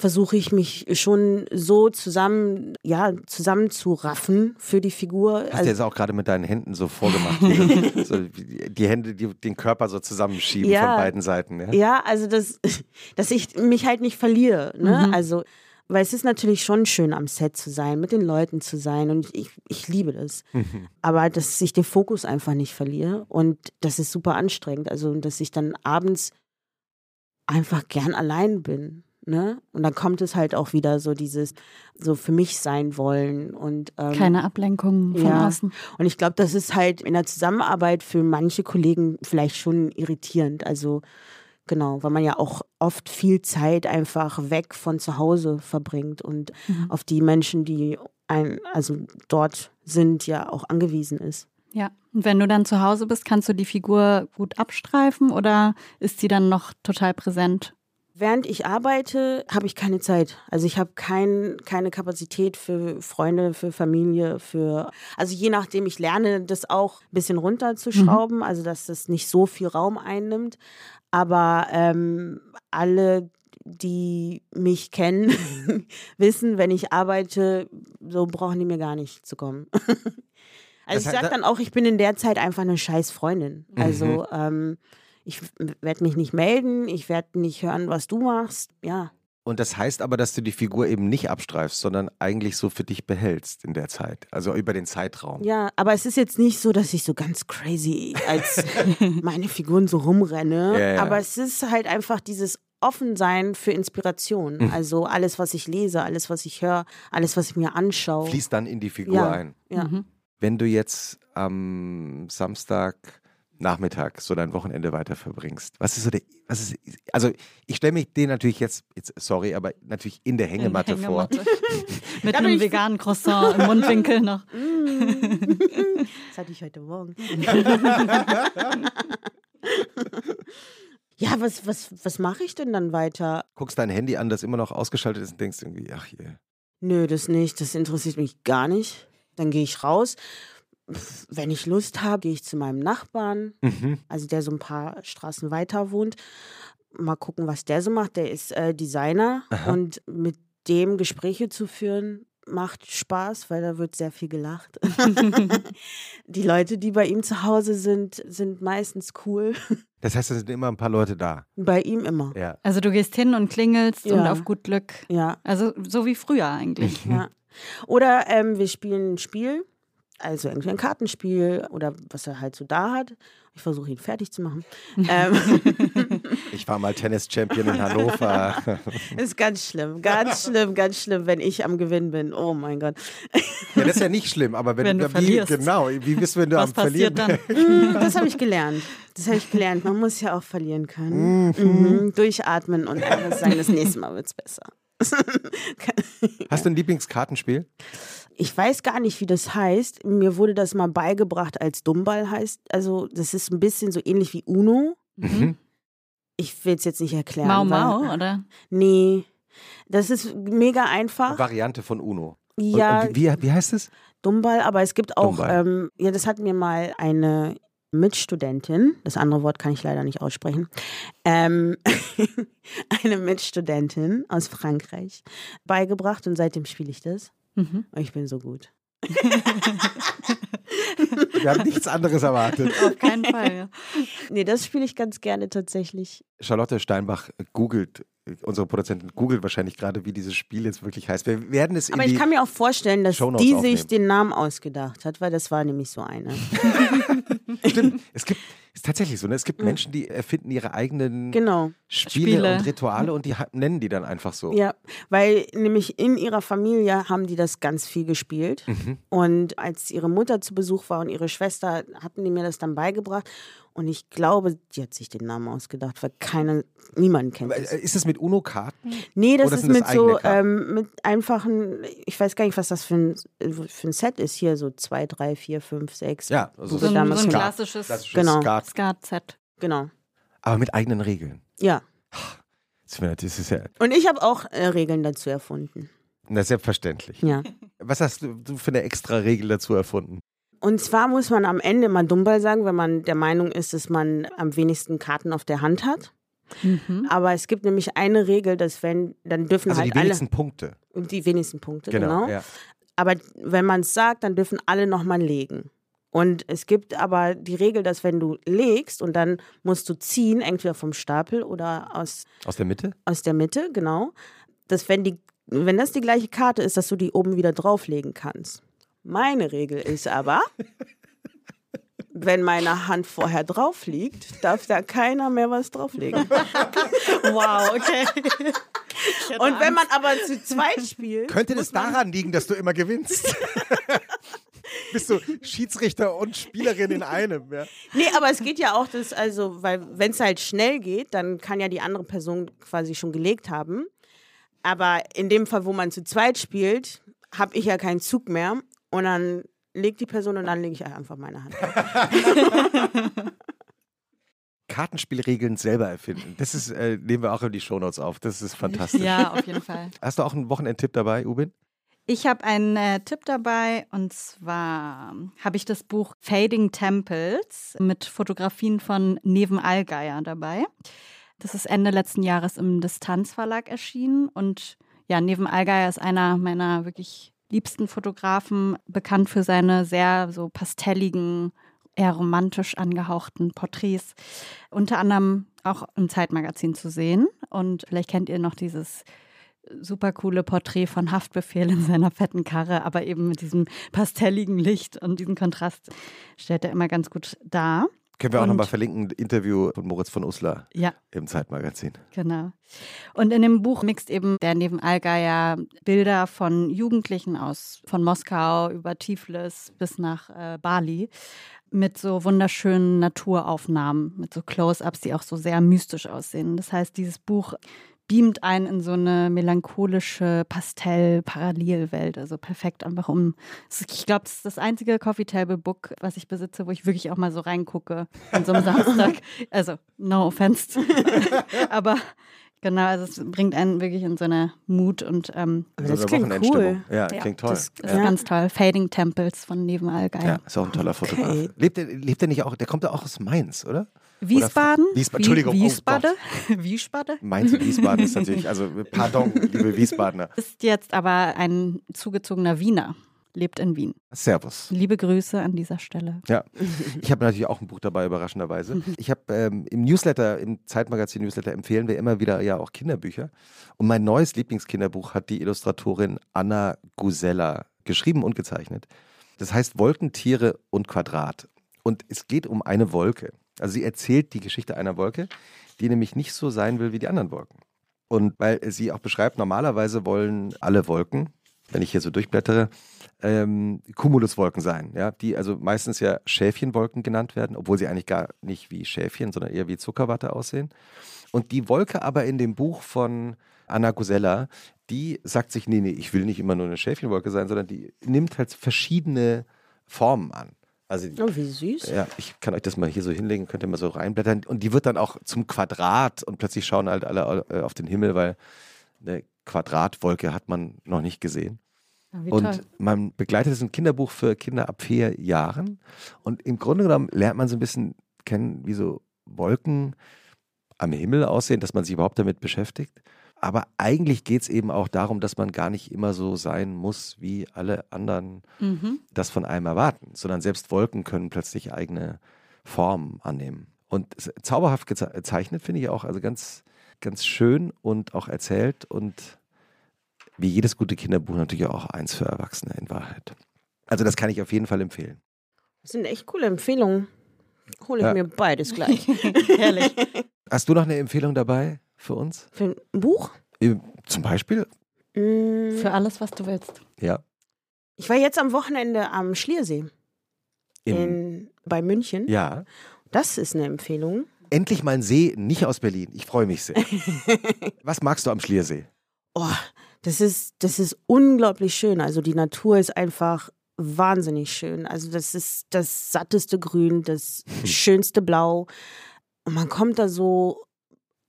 versuche ich mich schon so zusammen, ja, zusammenzuraffen für die Figur. Hast also, du jetzt auch gerade mit deinen Händen so vorgemacht, die, so die Hände, die den Körper so zusammenschieben ja, von beiden Seiten. Ja, ja also das, dass ich mich halt nicht verliere. Ne? Mhm. Also weil es ist natürlich schon schön, am Set zu sein, mit den Leuten zu sein und ich, ich liebe das. Mhm. Aber dass ich den Fokus einfach nicht verliere und das ist super anstrengend. Also, dass ich dann abends einfach gern allein bin. Ne? Und dann kommt es halt auch wieder so dieses, so für mich sein wollen und ähm, keine Ablenkung von ja. außen. Und ich glaube, das ist halt in der Zusammenarbeit für manche Kollegen vielleicht schon irritierend. Also genau, weil man ja auch oft viel Zeit einfach weg von zu Hause verbringt und mhm. auf die Menschen, die ein, also dort sind, ja auch angewiesen ist. Ja, und wenn du dann zu Hause bist, kannst du die Figur gut abstreifen oder ist sie dann noch total präsent? Während ich arbeite, habe ich keine Zeit. Also ich habe kein, keine Kapazität für Freunde, für Familie, für also je nachdem, ich lerne das auch ein bisschen runterzuschrauben, mhm. also dass das nicht so viel Raum einnimmt. Aber ähm, alle, die mich kennen, wissen, wenn ich arbeite, so brauchen die mir gar nicht zu kommen. also ich sage dann auch, ich bin in der Zeit einfach eine scheiß Freundin. Also mhm. ähm, ich werde mich nicht melden, ich werde nicht hören, was du machst. Ja. Und das heißt aber, dass du die Figur eben nicht abstreifst, sondern eigentlich so für dich behältst in der Zeit, also über den Zeitraum. Ja, aber es ist jetzt nicht so, dass ich so ganz crazy als meine Figuren so rumrenne, ja, ja. aber es ist halt einfach dieses Offensein für Inspiration. Mhm. Also alles, was ich lese, alles, was ich höre, alles, was ich mir anschaue. Fließt dann in die Figur ja, ein. Ja. Mhm. Wenn du jetzt am Samstag Nachmittag so dein Wochenende weiter verbringst? Was ist so der, was ist, also ich stelle mich den natürlich jetzt, jetzt, sorry, aber natürlich in der Hängematte, in Hängematte. vor. Mit einem veganen Croissant im Mundwinkel noch. das hatte ich heute Morgen. ja, was, was, was mache ich denn dann weiter? Guckst dein Handy an, das immer noch ausgeschaltet ist und denkst irgendwie, ach je. Nö, das nicht. Das interessiert mich gar nicht. Dann gehe ich raus wenn ich Lust habe, gehe ich zu meinem Nachbarn, mhm. also der so ein paar Straßen weiter wohnt. Mal gucken, was der so macht. Der ist äh, Designer Aha. und mit dem Gespräche zu führen macht Spaß, weil da wird sehr viel gelacht. die Leute, die bei ihm zu Hause sind, sind meistens cool. Das heißt, es sind immer ein paar Leute da. Bei ihm immer. Ja. Also du gehst hin und klingelst ja. und auf gut Glück. Ja. Also so wie früher eigentlich. Mhm. Ja. Oder ähm, wir spielen ein Spiel also irgendwie ein Kartenspiel oder was er halt so da hat. Ich versuche ihn fertig zu machen. ähm. Ich war mal Tennis-Champion in Hannover. ist ganz schlimm, ganz schlimm, ganz schlimm, wenn ich am Gewinn bin. Oh mein Gott. Ja, das ist ja nicht schlimm, aber wenn, wenn du wie, verlierst. Genau, wie bist du, wenn du was am Verlieren dann? Mm, das habe ich gelernt. Das habe ich gelernt. Man muss ja auch verlieren können. Mhm. Mhm. Durchatmen und einfach sagen, das nächste Mal wird es besser. Hast du ein Lieblingskartenspiel? Ich weiß gar nicht, wie das heißt. Mir wurde das mal beigebracht, als Dummball heißt. Also, das ist ein bisschen so ähnlich wie Uno. Mhm. Ich will es jetzt nicht erklären. Mau Mau, weil, oder? Nee. Das ist mega einfach. Eine Variante von Uno. Ja. Und, und wie, wie heißt es? Dummball, aber es gibt auch, ähm, ja, das hat mir mal eine Mitstudentin, das andere Wort kann ich leider nicht aussprechen, ähm, eine Mitstudentin aus Frankreich beigebracht und seitdem spiele ich das. Mhm. Ich bin so gut. Wir haben nichts anderes erwartet. Auf keinen Fall. Ja. Nee, das spiele ich ganz gerne tatsächlich. Charlotte Steinbach googelt unsere Produzentin googelt wahrscheinlich gerade, wie dieses Spiel jetzt wirklich heißt. Wir werden es in Aber ich kann mir auch vorstellen, dass die aufnehmen. sich den Namen ausgedacht hat, weil das war nämlich so eine. Stimmt. Es gibt, ist tatsächlich so, ne? Es gibt Menschen, die erfinden ihre eigenen Genau. Spiele, Spiele. und Rituale und die nennen die dann einfach so. Ja, weil nämlich in ihrer Familie haben die das ganz viel gespielt. Mhm. Und als ihre Mutter zu Besuch war und ihre Schwester, hatten die mir das dann beigebracht. Und ich glaube, die hat sich den Namen ausgedadt, weil keiner, niemand kennt es. äh, Ist das mit UNO-Karten? Nee, das oder ist sind das mit so, ähm, mit einfachen, ich weiß gar nicht, was das für ein, für ein Set ist hier, so zwei, drei, vier, fünf, sechs. Ja, also So ein, damals so ein Skat. Klassisches Klassisches Genau. Skat. Skat-Set. Genau. Aber mit eigenen Regeln. Ja. Das ist- ja Und ich habe auch äh, Regeln dazu erfunden. na, selbstverständlich. Ja. Was hast du du für eine extra Regel dazu erfunden? Und zwar muss man am Ende mal Dummball sagen, wenn man der Meinung ist, dass man am wenigsten Karten auf der Hand hat. Mhm. Aber es gibt nämlich eine Regel, dass wenn, dann dürfen Also halt die wenigsten Punkte. alle, die wenigsten Punkte, Genau. genau. Ja. Aber wenn man es sagt, dann dürfen alle nochmal legen. Und es gibt aber die Regel, dass wenn du legst und dann musst du ziehen, entweder vom Stapel oder aus, Aus der Mitte? aus der Mitte, genau, dass wenn, die, wenn das die gleiche Karte ist, dass du die oben wieder drauflegen kannst. Meine Regel ist aber, wenn meine Hand vorher drauf liegt, darf da keiner mehr was drauflegen. Wow, okay. Und wenn man aber zu zweit spielt, Könnte das daran liegen, dass du immer gewinnst? Bist du Schiedsrichter und Spielerin in einem? Ja? Nee, aber es geht ja auch, dass, also, weil wenn es halt schnell geht, dann kann ja die andere Person quasi schon gelegt haben. Aber in dem Fall, wo man zu zweit spielt, habe ich ja keinen Zug mehr und dann legt die Person und dann lege ich einfach meine Hand. Kartenspielregeln selber erfinden. Das ist, äh, nehmen wir auch in die Shownotes auf. Das ist fantastisch. Ja, auf jeden Fall. Hast du auch einen Wochenendtipp dabei, Ubin? Ich habe einen äh, Tipp dabei und zwar habe ich das Buch Fading Temples mit Fotografien von Neven Allgeier dabei. Das ist Ende letzten Jahres im Distanzverlag erschienen und ja, Neven Allgeier ist einer meiner wirklich liebsten Fotografen, bekannt für seine sehr so pastelligen, eher romantisch angehauchten Porträts. Unter anderem auch im Zeitmagazin zu sehen. Und vielleicht kennt ihr noch dieses super coole Porträt von Haftbefehl in seiner fetten Karre, aber eben mit diesem pastelligen Licht und diesem Kontrast stellt er immer ganz gut dar. Können wir auch nochmal verlinken, Interview von Moritz von Uslar Ja, im Zeitmagazin. genau. Und in dem Buch mixt eben der neben Allgeier Bilder von Jugendlichen aus, von Moskau über Tiflis bis nach äh, Bali mit so wunderschönen Naturaufnahmen, mit so Close-ups, die auch so sehr mystisch aussehen. Das heißt, dieses Buch beamt einen in so eine melancholische Pastell-Parallelwelt. Also perfekt einfach um. Ich glaube, das ist das einzige Coffee Table Book, was ich besitze, wo ich wirklich auch mal so reingucke an so einem Samstag. Also, no offense. Aber genau, also es bringt einen wirklich in so eine Mut und ähm, Aber So das klingt cool. Ja, Ja, klingt toll. das- ist ja. ganz toll. Fading Temples von Neven Allgeier. ja, ist auch ein toller Fotograf. Okay. Lebt, er, lebt er nicht auch, der kommt ja auch aus Mainz, oder? Wiesbaden? Wiesbaden, Entschuldigung, oh Wiesbaden? Wiesbaden? Mainz und Wiesbaden ist natürlich, also pardon, liebe Wiesbadener. Ist jetzt aber ein zugezogener Wiener. Lebt in Wien. Servus. Liebe Grüße an dieser Stelle. Ja, ich habe natürlich auch ein Buch dabei, überraschenderweise. Ich habe ähm, im Newsletter, im Zeitmagazin-Newsletter empfehlen wir immer wieder ja auch Kinderbücher. Und mein neues Lieblingskinderbuch hat die Illustratorin Anna Gusella geschrieben und gezeichnet. Das heißt Wolkentiere und Quadrat. Und es geht um eine Wolke. Also sie erzählt die Geschichte einer Wolke, die nämlich nicht so sein will wie die anderen Wolken. Und weil sie auch beschreibt, normalerweise wollen alle Wolken, wenn ich hier so durchblättere, ähm, Cumuluswolken sein, ja, die also meistens ja Schäfchenwolken genannt werden, obwohl sie eigentlich gar nicht wie Schäfchen, sondern eher wie Zuckerwatte aussehen. Und die Wolke aber in dem Buch von Anna Gusella, die sagt sich, nee, nee, ich will nicht immer nur eine Schäfchenwolke sein, sondern die nimmt halt verschiedene Formen an. Also Oh, wie süß. ja, ich kann euch das mal hier so hinlegen, könnt ihr mal so reinblättern. Und die wird dann auch zum Quadrat und plötzlich schauen halt alle äh, auf den Himmel, weil eine Quadratwolke hat man noch nicht gesehen. Ja, Und toll. man begleitet es ein Kinderbuch für Kinder ab vier Jahren. Und im Grunde genommen lernt man so ein bisschen kennen, wie so Wolken am Himmel aussehen, dass man sich überhaupt damit beschäftigt. Aber eigentlich geht es eben auch darum, dass man gar nicht immer so sein muss, wie alle anderen Mhm. das von einem erwarten, sondern selbst Wolken können plötzlich eigene Formen annehmen. Und es- zauberhaft geze- gezeichnet finde ich auch, also ganz ganz schön und auch erzählt und wie jedes gute Kinderbuch natürlich auch eins für Erwachsene in Wahrheit. Also das kann ich auf jeden Fall empfehlen. Das sind echt coole Empfehlungen. Hole ich Ja. mir beides gleich. Herrlich. Hast du noch eine Empfehlung dabei für uns? Für ein Buch? Äh, Zum Beispiel? Mm, Für alles, was du willst. Ja. Ich war jetzt am Wochenende am Schliersee Im, in, bei München. ja. Das ist eine Empfehlung. Endlich mal ein See, nicht aus Berlin. Ich freue mich sehr. Was magst du am Schliersee? Oh, das ist, das ist unglaublich schön. Also die Natur ist einfach wahnsinnig schön. Also das ist das satteste Grün, das schönste Blau. Und man kommt da so,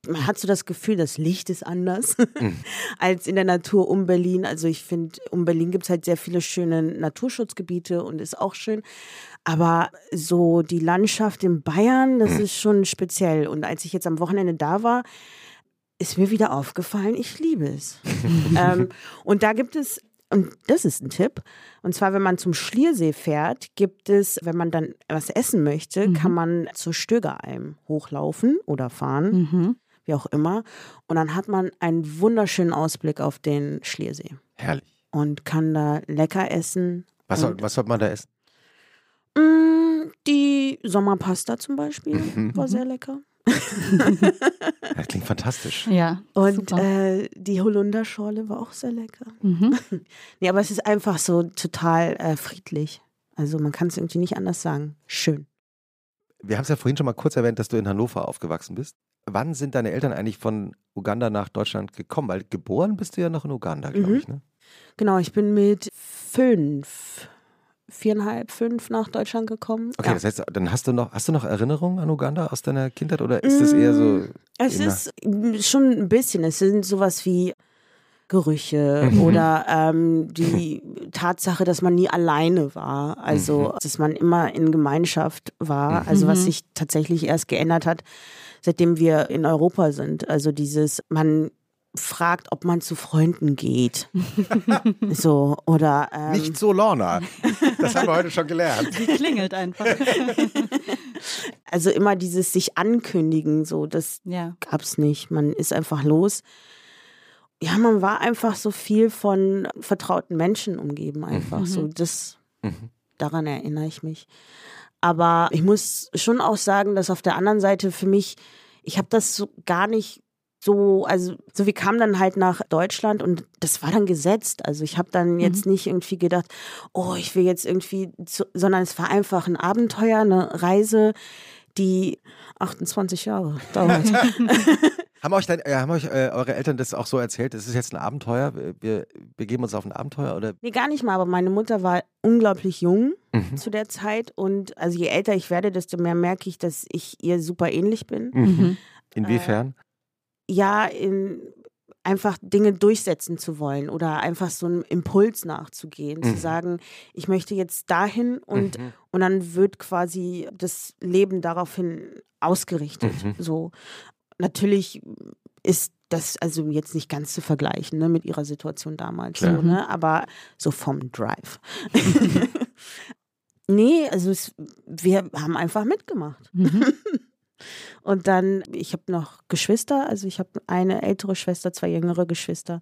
man hat so das Gefühl, das Licht ist anders als in der Natur um Berlin. Also ich finde, um Berlin gibt es halt sehr viele schöne Naturschutzgebiete und ist auch schön. Aber so die Landschaft in Bayern, das ist schon speziell. Und als ich jetzt am Wochenende da war, ist mir wieder aufgefallen, ich liebe es. ähm, und da gibt es, und das ist ein Tipp, und zwar, wenn man zum Schliersee fährt, gibt es, wenn man dann was essen möchte, kann man zur Stögeralm hochlaufen oder fahren, Mhm. Wie auch immer. Und dann hat man einen wunderschönen Ausblick auf den Schliersee Herrlich. und kann da lecker essen. Was soll, was soll man da essen? mm, die Sommerpasta zum Beispiel Mhm. war sehr lecker. Das klingt fantastisch. Ja. Und super. äh, die Holunderschorle war auch sehr lecker. Mhm. Nee, aber es ist einfach so total äh, friedlich. Also man kann es irgendwie nicht anders sagen. Schön. Wir haben es ja vorhin schon mal kurz erwähnt, dass du in Hannover aufgewachsen bist. Wann sind deine Eltern eigentlich von Uganda nach Deutschland gekommen? Weil geboren bist du ja noch in Uganda, glaube Mhm. ich. Ne? Genau, ich bin mit fünf, viereinhalb, fünf nach Deutschland gekommen. Okay, ja. das heißt, dann hast du noch, hast du noch Erinnerungen an Uganda aus deiner Kindheit oder ist das eher so? Es immer- ist mm, schon ein bisschen. Es sind sowas wie Gerüche Mhm. oder ähm, die Tatsache, dass man nie alleine war. Also, Mhm. dass man immer in Gemeinschaft war. Also, was Mhm. sich tatsächlich erst geändert hat, seitdem wir in Europa sind. Also, dieses, man fragt, ob man zu Freunden geht. so, oder. Ähm, Nicht so Lorna. Das haben wir heute schon gelernt. Die klingelt einfach. Also, immer dieses sich ankündigen, so, das ja. gab's nicht. Man ist einfach los. Ja, man war einfach so viel von vertrauten Menschen umgeben, einfach. Mhm. So, das, Mhm. daran erinnere ich mich. Aber ich muss schon auch sagen, dass auf der anderen Seite für mich, ich habe das so gar nicht so, also so wir kamen dann halt nach Deutschland und das war dann gesetzt. Also ich habe dann jetzt nicht irgendwie gedacht, oh, ich will jetzt irgendwie, zu, sondern es war einfach ein Abenteuer, eine Reise, die 28 Jahre dauert. Haben euch, dein, äh, haben euch äh, eure Eltern das auch so erzählt? Das ist jetzt ein Abenteuer. Wir, begeben uns auf ein Abenteuer oder? Nee, gar nicht mal, aber meine Mutter war unglaublich jung Mhm. zu der Zeit und also je älter ich werde, desto mehr merke ich, dass ich ihr super ähnlich bin. Mhm. Inwiefern? Ja, in einfach Dinge durchsetzen zu wollen oder einfach so einem Impuls nachzugehen, Mhm. zu sagen, ich möchte jetzt dahin und, Mhm. und dann wird quasi das Leben daraufhin ausgerichtet. Mhm. So. Natürlich ist das also jetzt nicht ganz zu vergleichen ne, mit ihrer Situation damals, so, ne, aber so vom Drive. nee, also es, wir haben einfach mitgemacht. Mhm. Und dann, ich habe noch Geschwister, also ich habe eine ältere Schwester, zwei jüngere Geschwister.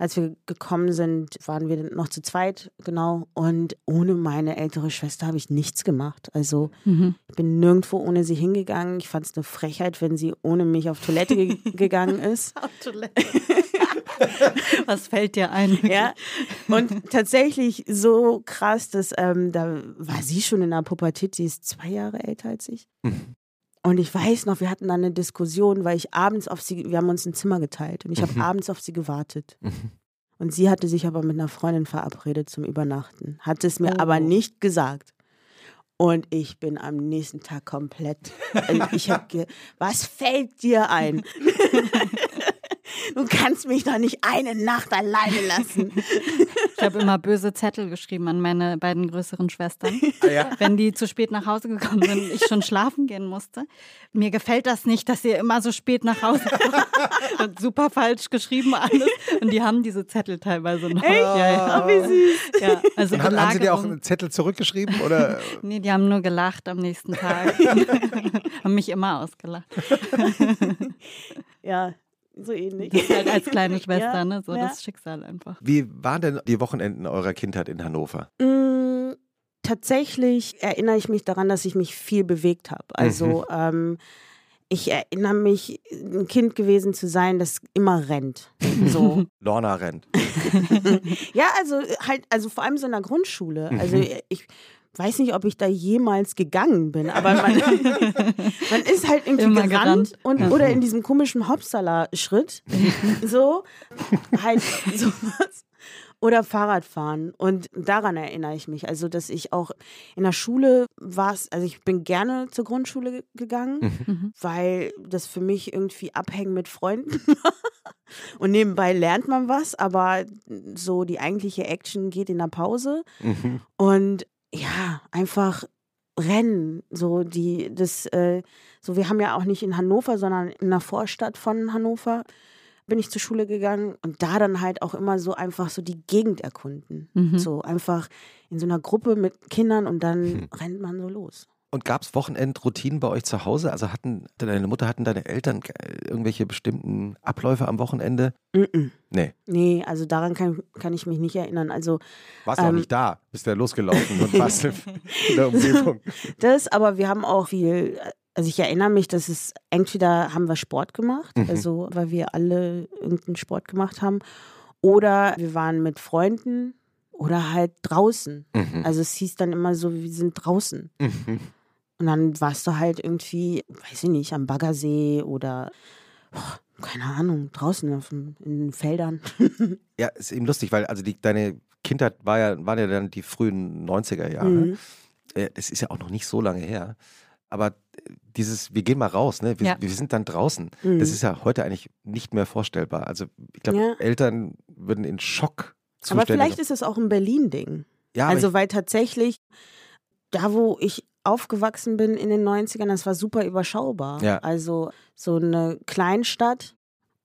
Als wir gekommen sind, waren wir noch zu zweit, genau. Und ohne meine ältere Schwester habe ich nichts gemacht. Also Mhm. ich bin nirgendwo ohne sie hingegangen. Ich fand es eine Frechheit, wenn sie ohne mich auf Toilette ge gegangen ist. Auf Toilette. Was fällt dir ein? Ja, und tatsächlich so krass, dass ähm, da war sie schon in der Pubertät, sie ist zwei Jahre älter als ich. Mhm. Und ich weiß noch, wir hatten dann eine Diskussion, weil ich abends auf sie, wir haben uns ein Zimmer geteilt und ich habe Mhm. abends auf sie gewartet. Mhm. Und sie hatte sich aber mit einer Freundin verabredet zum Übernachten, hat es mir Oh. aber nicht gesagt. Und ich bin am nächsten Tag komplett. also ich habe, ge was fällt dir ein? du kannst mich doch nicht eine Nacht alleine lassen. Ich habe immer böse Zettel geschrieben an meine beiden größeren Schwestern. Ah, ja? Wenn die zu spät nach Hause gekommen sind und ich schon schlafen gehen musste. Mir gefällt das nicht, dass ihr immer so spät nach Hause kommt. Und super falsch geschrieben alles. Und die haben diese Zettel teilweise noch. Echt? Ja, ja. Oh, wie süß. ja also haben, haben sie dir auch einen Zettel zurückgeschrieben? Oder? Nee, die haben nur gelacht am nächsten Tag. haben mich immer ausgelacht. Ja, so ähnlich. Das ist halt als kleine Schwester, Ja, ne? So ja. das Schicksal einfach. Wie waren denn die Wochenenden eurer Kindheit in Hannover? Mm, tatsächlich erinnere ich mich daran, dass ich mich viel bewegt habe. Also ähm, ich erinnere mich, ein Kind gewesen zu sein, das immer rennt. So. Lorna rennt. ja, also halt, also vor allem so in der Grundschule. Also Mhm. ich weiß nicht, ob ich da jemals gegangen bin, aber man, man ist halt irgendwie Immer gerannt gerannt. und oder in diesem komischen Hopsala-Schritt. so, halt sowas. Oder Fahrradfahren. Und daran erinnere ich mich. Also, dass ich auch in der Schule war, also ich bin gerne zur Grundschule ge- gegangen, Mhm. weil das für mich irgendwie abhängen mit Freunden war. Und nebenbei lernt man was, aber so die eigentliche Action geht in der Pause. Mhm. Und ja, einfach rennen. So die, das, äh, so wir haben ja auch nicht in Hannover, sondern in der Vorstadt von Hannover bin ich zur Schule gegangen und da dann halt auch immer so einfach so die Gegend erkunden. Mhm. So einfach in so einer Gruppe mit Kindern und dann Hm. rennt man so los. Und gab es Wochenendroutinen bei euch zu Hause? Also hatten deine Mutter, hatten deine Eltern äh, irgendwelche bestimmten Abläufe am Wochenende? Mm-mm. Nee. Nee, also daran kann, kann ich mich nicht erinnern. Also Warst du auch Ähm. nicht da? Bist ja losgelaufen und warst in der Umgebung. Das, aber wir haben auch viel, also ich erinnere mich, dass es entweder haben wir Sport gemacht, Mhm. also weil wir alle irgendeinen Sport gemacht haben, oder wir waren mit Freunden oder halt draußen. Mhm. Also es hieß dann immer so, wir sind draußen. Mhm. Und dann warst du halt irgendwie, weiß ich nicht, am Baggersee oder boah, keine Ahnung, draußen auf dem, in den Feldern. Ja, ist eben lustig, weil also die, deine Kindheit war ja, waren ja dann die frühen 90er Jahre. Mhm. Äh, Das ist ja auch noch nicht so lange her. Aber äh, dieses, wir gehen mal raus, ne? Wir, Ja. wir sind dann draußen. Mhm. Das ist ja heute eigentlich nicht mehr vorstellbar. Also ich glaube, Ja. Eltern würden in Schock Aber Zustände- vielleicht ist es auch ein Berlin-Ding. ja, aber Also, weil tatsächlich, da wo ich aufgewachsen bin in den 90ern, das war super überschaubar. Ja. Also so eine Kleinstadt.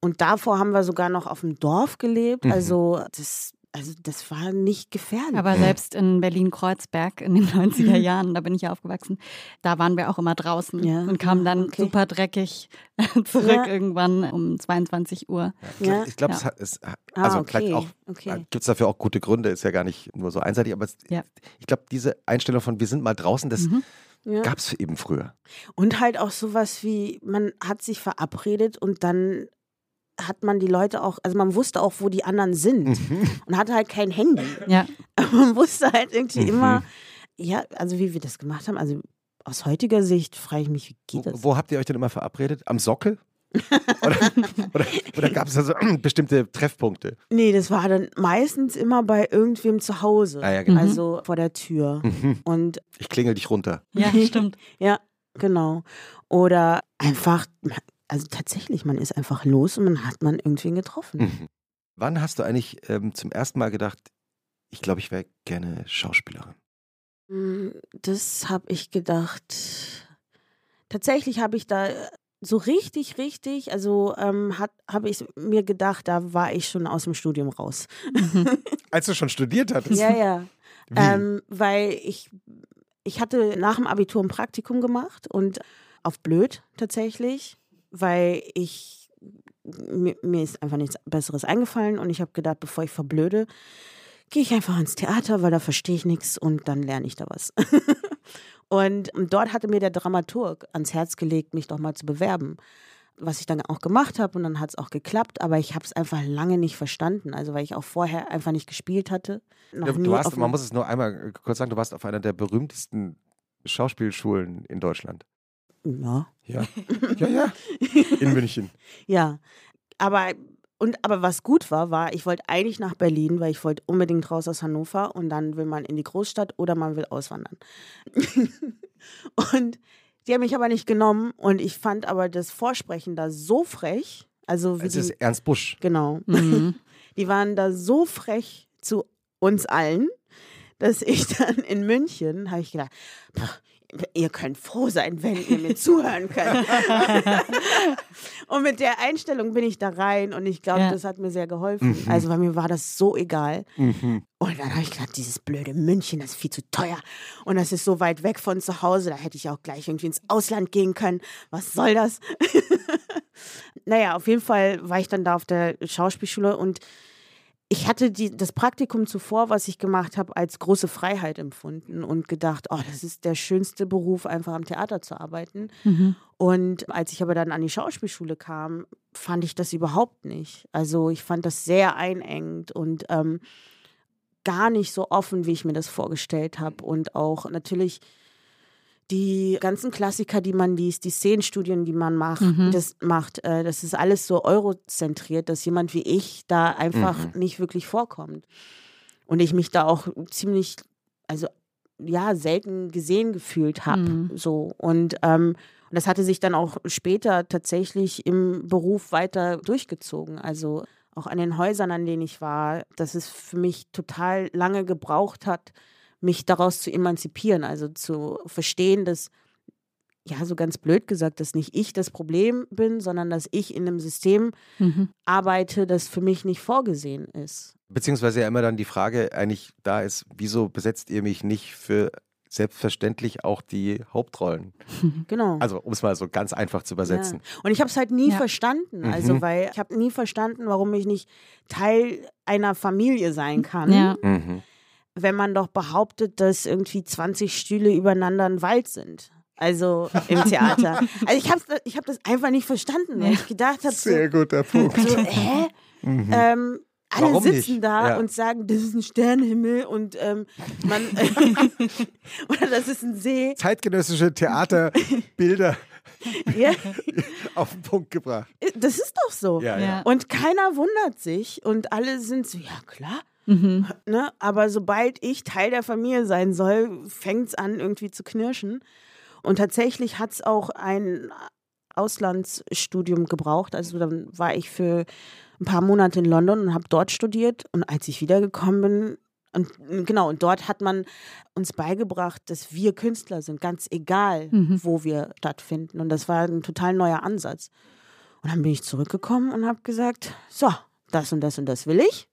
Und davor haben wir sogar noch auf dem Dorf gelebt. Mhm. Also das, also das war nicht gefährlich. Aber selbst in Berlin-Kreuzberg in den 90er Jahren, da bin ich ja aufgewachsen, da waren wir auch immer draußen Ja. und kamen dann Okay. super dreckig zurück Ja. irgendwann um 22 Uhr. ich Ja. glaube, ich glaub, Ja. es hat, es, Ah, also okay. vielleicht auch, okay. gibt es dafür auch gute Gründe, ist ja gar nicht nur so einseitig, aber es, Ja. ich glaube, diese Einstellung von wir sind mal draußen, das Mhm. Ja. gab es eben früher. Und halt auch sowas wie, man hat sich verabredet und dann hat man die Leute auch, also man wusste auch, wo die anderen sind Mhm. und hatte halt kein Handy. Ja, man wusste halt irgendwie Mhm. immer, ja, also wie wir das gemacht haben, also aus heutiger Sicht frage ich mich, wie geht Wo, das? wo habt ihr euch denn immer verabredet? Am Sockel? oder oder, oder gab es da so bestimmte Treffpunkte? Nee, das war dann meistens immer bei irgendwem zu Hause. Ah ja, genau. Also vor der Tür. Mhm. Und Ich klingel dich runter. ja, stimmt. ja, genau. Oder einfach, also tatsächlich, man ist einfach los und man hat man irgendwen getroffen. Mhm. Wann hast du eigentlich ähm, zum ersten Mal gedacht, ich glaube, ich wäre gerne Schauspielerin? Mm, Das habe ich gedacht. Tatsächlich habe ich da so richtig, richtig, also ähm, hat- habe ich mir gedacht, da war ich schon aus dem Studium raus. Als du schon studiert hattest? Ja, ja. Ähm, weil ich, ich hatte nach dem Abitur ein Praktikum gemacht und auf blöd tatsächlich, weil ich mir, mir ist einfach nichts Besseres eingefallen und ich habe gedacht, bevor ich verblöde, gehe ich einfach ins Theater, weil da verstehe ich nichts und dann lerne ich da was. und dort hatte mir der Dramaturg ans Herz gelegt, mich doch mal zu bewerben. Was ich dann auch gemacht habe und dann hat es auch geklappt, aber ich habe es einfach lange nicht verstanden. Also weil ich auch vorher einfach nicht gespielt hatte. Ja, du warst, man muss es nur einmal kurz sagen, du warst auf einer der berühmtesten Schauspielschulen in Deutschland. Ja. Ja, ja, ja. In München. Ja. Aber, und, aber was gut war, war, ich wollte eigentlich nach Berlin, weil ich wollte unbedingt raus aus Hannover und dann will man in die Großstadt oder man will auswandern. und die haben mich aber nicht genommen und ich fand aber das Vorsprechen da so frech. Also wie Es ist die, Ernst Busch. genau. Mhm. Die waren da so frech zu uns allen, dass ich dann in München, habe ich gedacht, "Pff, ihr könnt froh sein, wenn ihr mir zuhören könnt. und mit der Einstellung bin ich da rein und ich glaube, Ja. das hat mir sehr geholfen. Also bei mir war das so egal. Mhm. Und dann habe ich gedacht, dieses blöde München, das ist viel zu teuer. Und das ist so weit weg von zu Hause, da hätte ich auch gleich irgendwie ins Ausland gehen können. Was soll das? naja, auf jeden Fall war ich dann da auf der Schauspielschule und ich hatte die, das Praktikum zuvor, was ich gemacht habe, als große Freiheit empfunden und gedacht, oh, das ist der schönste Beruf, einfach am Theater zu arbeiten. Mhm. Und als ich aber dann an die Schauspielschule kam, fand ich das überhaupt nicht. Also ich fand das sehr einengend und ähm, gar nicht so offen, wie ich mir das vorgestellt habe. Und auch natürlich die ganzen Klassiker, die man liest, die Szenenstudien, die man macht, Mhm. das macht, äh, das ist alles so eurozentriert, dass jemand wie ich da einfach Mhm. nicht wirklich vorkommt. Und ich mich da auch ziemlich, also ja, selten gesehen gefühlt habe. Mhm. So. Und, ähm, und das hatte sich dann auch später tatsächlich im Beruf weiter durchgezogen. Also auch an den Häusern, an denen ich war, dass es für mich total lange gebraucht hat, mich daraus zu emanzipieren, also zu verstehen, dass, ja, so ganz blöd gesagt, dass nicht ich das Problem bin, sondern dass ich in einem System Mhm. arbeite, das für mich nicht vorgesehen ist. Beziehungsweise ja immer dann die Frage eigentlich da ist, wieso besetzt ihr mich nicht für selbstverständlich auch die Hauptrollen? Genau. Also um es mal so ganz einfach zu übersetzen. Ja. Und ich habe es halt nie Ja. verstanden. Also, Mhm. weil ich habe nie verstanden, warum ich nicht Teil einer Familie sein kann, Ja. Mhm. Wenn man doch behauptet, dass irgendwie 20 Stühle übereinander ein Wald sind. Also im Theater. Also ich habe ich hab das einfach nicht verstanden, weil ich gedacht habe, so, Sehr guter Punkt. so, hä? Mhm. Ähm, alle Warum sitzen nicht? da Ja. und sagen, das ist ein Sternenhimmel und ähm, man oder das ist ein See. Zeitgenössische Theaterbilder Ja, auf den Punkt gebracht. das ist doch so. Ja. Und keiner wundert sich und alle sind so, ja klar. Mhm. Ne? Aber sobald ich Teil der Familie sein soll, fängt es an irgendwie zu knirschen. Und tatsächlich hat es auch ein Auslandsstudium gebraucht. Also dann war ich für ein paar Monate in London und habe dort studiert. Und als ich wiedergekommen bin, und genau, und dort hat man uns beigebracht, dass wir Künstler sind, ganz egal, Mhm. wo wir stattfinden. Und das war ein total neuer Ansatz. Und dann bin ich zurückgekommen und habe gesagt, so, das und das und das will ich.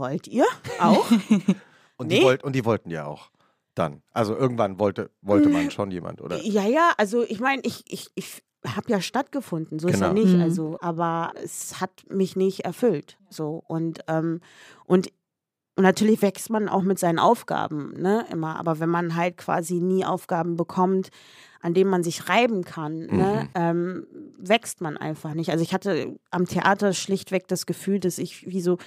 Wollt ihr auch? Und, Nee. die wollt, und die wollten ja auch dann. Also irgendwann wollte, wollte man schon jemand, oder? Ja, ja, also ich meine, ich, ich, ich habe ja stattgefunden, so ist ja Genau. nicht, Mhm. also, aber es hat mich nicht erfüllt, so und ähm, und und natürlich wächst man auch mit seinen Aufgaben, ne, immer. Aber wenn man halt quasi nie Aufgaben bekommt, an denen man sich reiben kann, ne, ähm, wächst man einfach nicht. Also ich hatte am Theater schlichtweg das Gefühl, dass ich wie so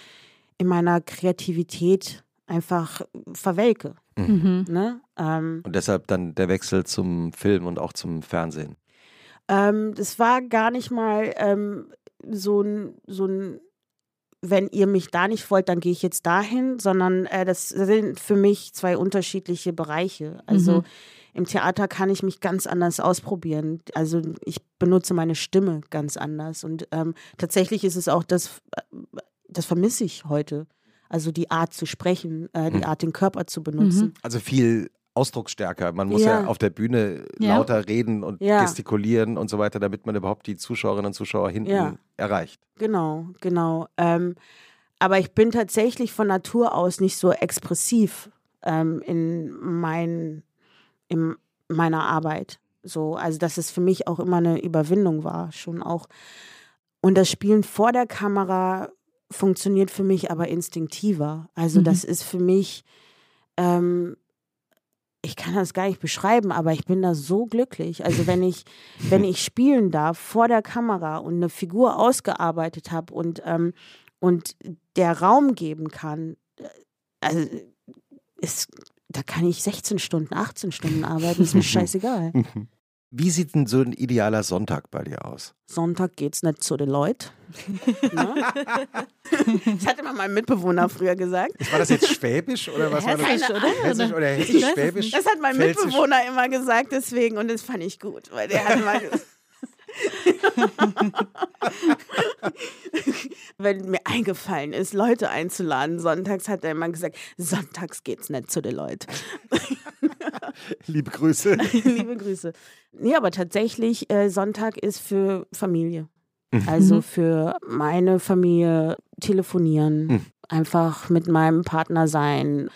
in meiner Kreativität einfach verwelke, Mhm. ne. Ähm, Und deshalb dann der Wechsel zum Film und auch zum Fernsehen. Ähm, das war gar nicht mal ähm, so ein, so ein, wenn ihr mich da nicht wollt, dann gehe ich jetzt dahin, sondern äh, das sind für mich zwei unterschiedliche Bereiche. Also Mhm. im Theater kann ich mich ganz anders ausprobieren. Also ich benutze meine Stimme ganz anders. Und ähm, tatsächlich ist es auch das, äh, das vermisse ich heute. Also die Art zu sprechen, äh, die Mhm. Art, den Körper zu benutzen. Also viel ausdrucksstärker. Man muss ja, Ja. auf der Bühne Ja. lauter reden und Ja. gestikulieren und so weiter, damit man überhaupt die Zuschauerinnen und Zuschauer hinten Ja. erreicht. Genau, genau. Ähm, aber ich bin tatsächlich von Natur aus nicht so expressiv ähm, in, mein, in meiner Arbeit. So, also dass es für mich auch immer eine Überwindung war, schon auch. Und das Spielen vor der Kamera funktioniert für mich aber instinktiver. Also Mhm. das ist für mich, ähm, ich kann das gar nicht beschreiben, aber ich bin da so glücklich. Also wenn ich, wenn ich spielen darf vor der Kamera und eine Figur ausgearbeitet habe und, ähm, und der Raum geben kann, äh, also ist, da kann ich 16 Stunden, 18 Stunden arbeiten, ist mir scheißegal. Wie sieht denn so ein idealer Sonntag bei dir aus? Sonntag geht's nicht zu den Leuten. Ne? das hatte mal mein Mitbewohner früher gesagt. War das jetzt Schwäbisch oder was war das? Hessisch, oder? Hessisch oder Hessisch, es Schwäbisch? Das hat mein Pfälzisch? Mitbewohner immer gesagt, deswegen, und das fand ich gut, weil der hat mal gesagt, wenn mir eingefallen ist, Leute einzuladen, sonntags hat er immer gesagt, sonntags geht's nicht zu den Leuten. Liebe Grüße. Liebe Grüße. Nee, aber tatsächlich, äh, Sonntag ist für Familie. Also für meine Familie telefonieren, Mhm. einfach mit meinem Partner sein.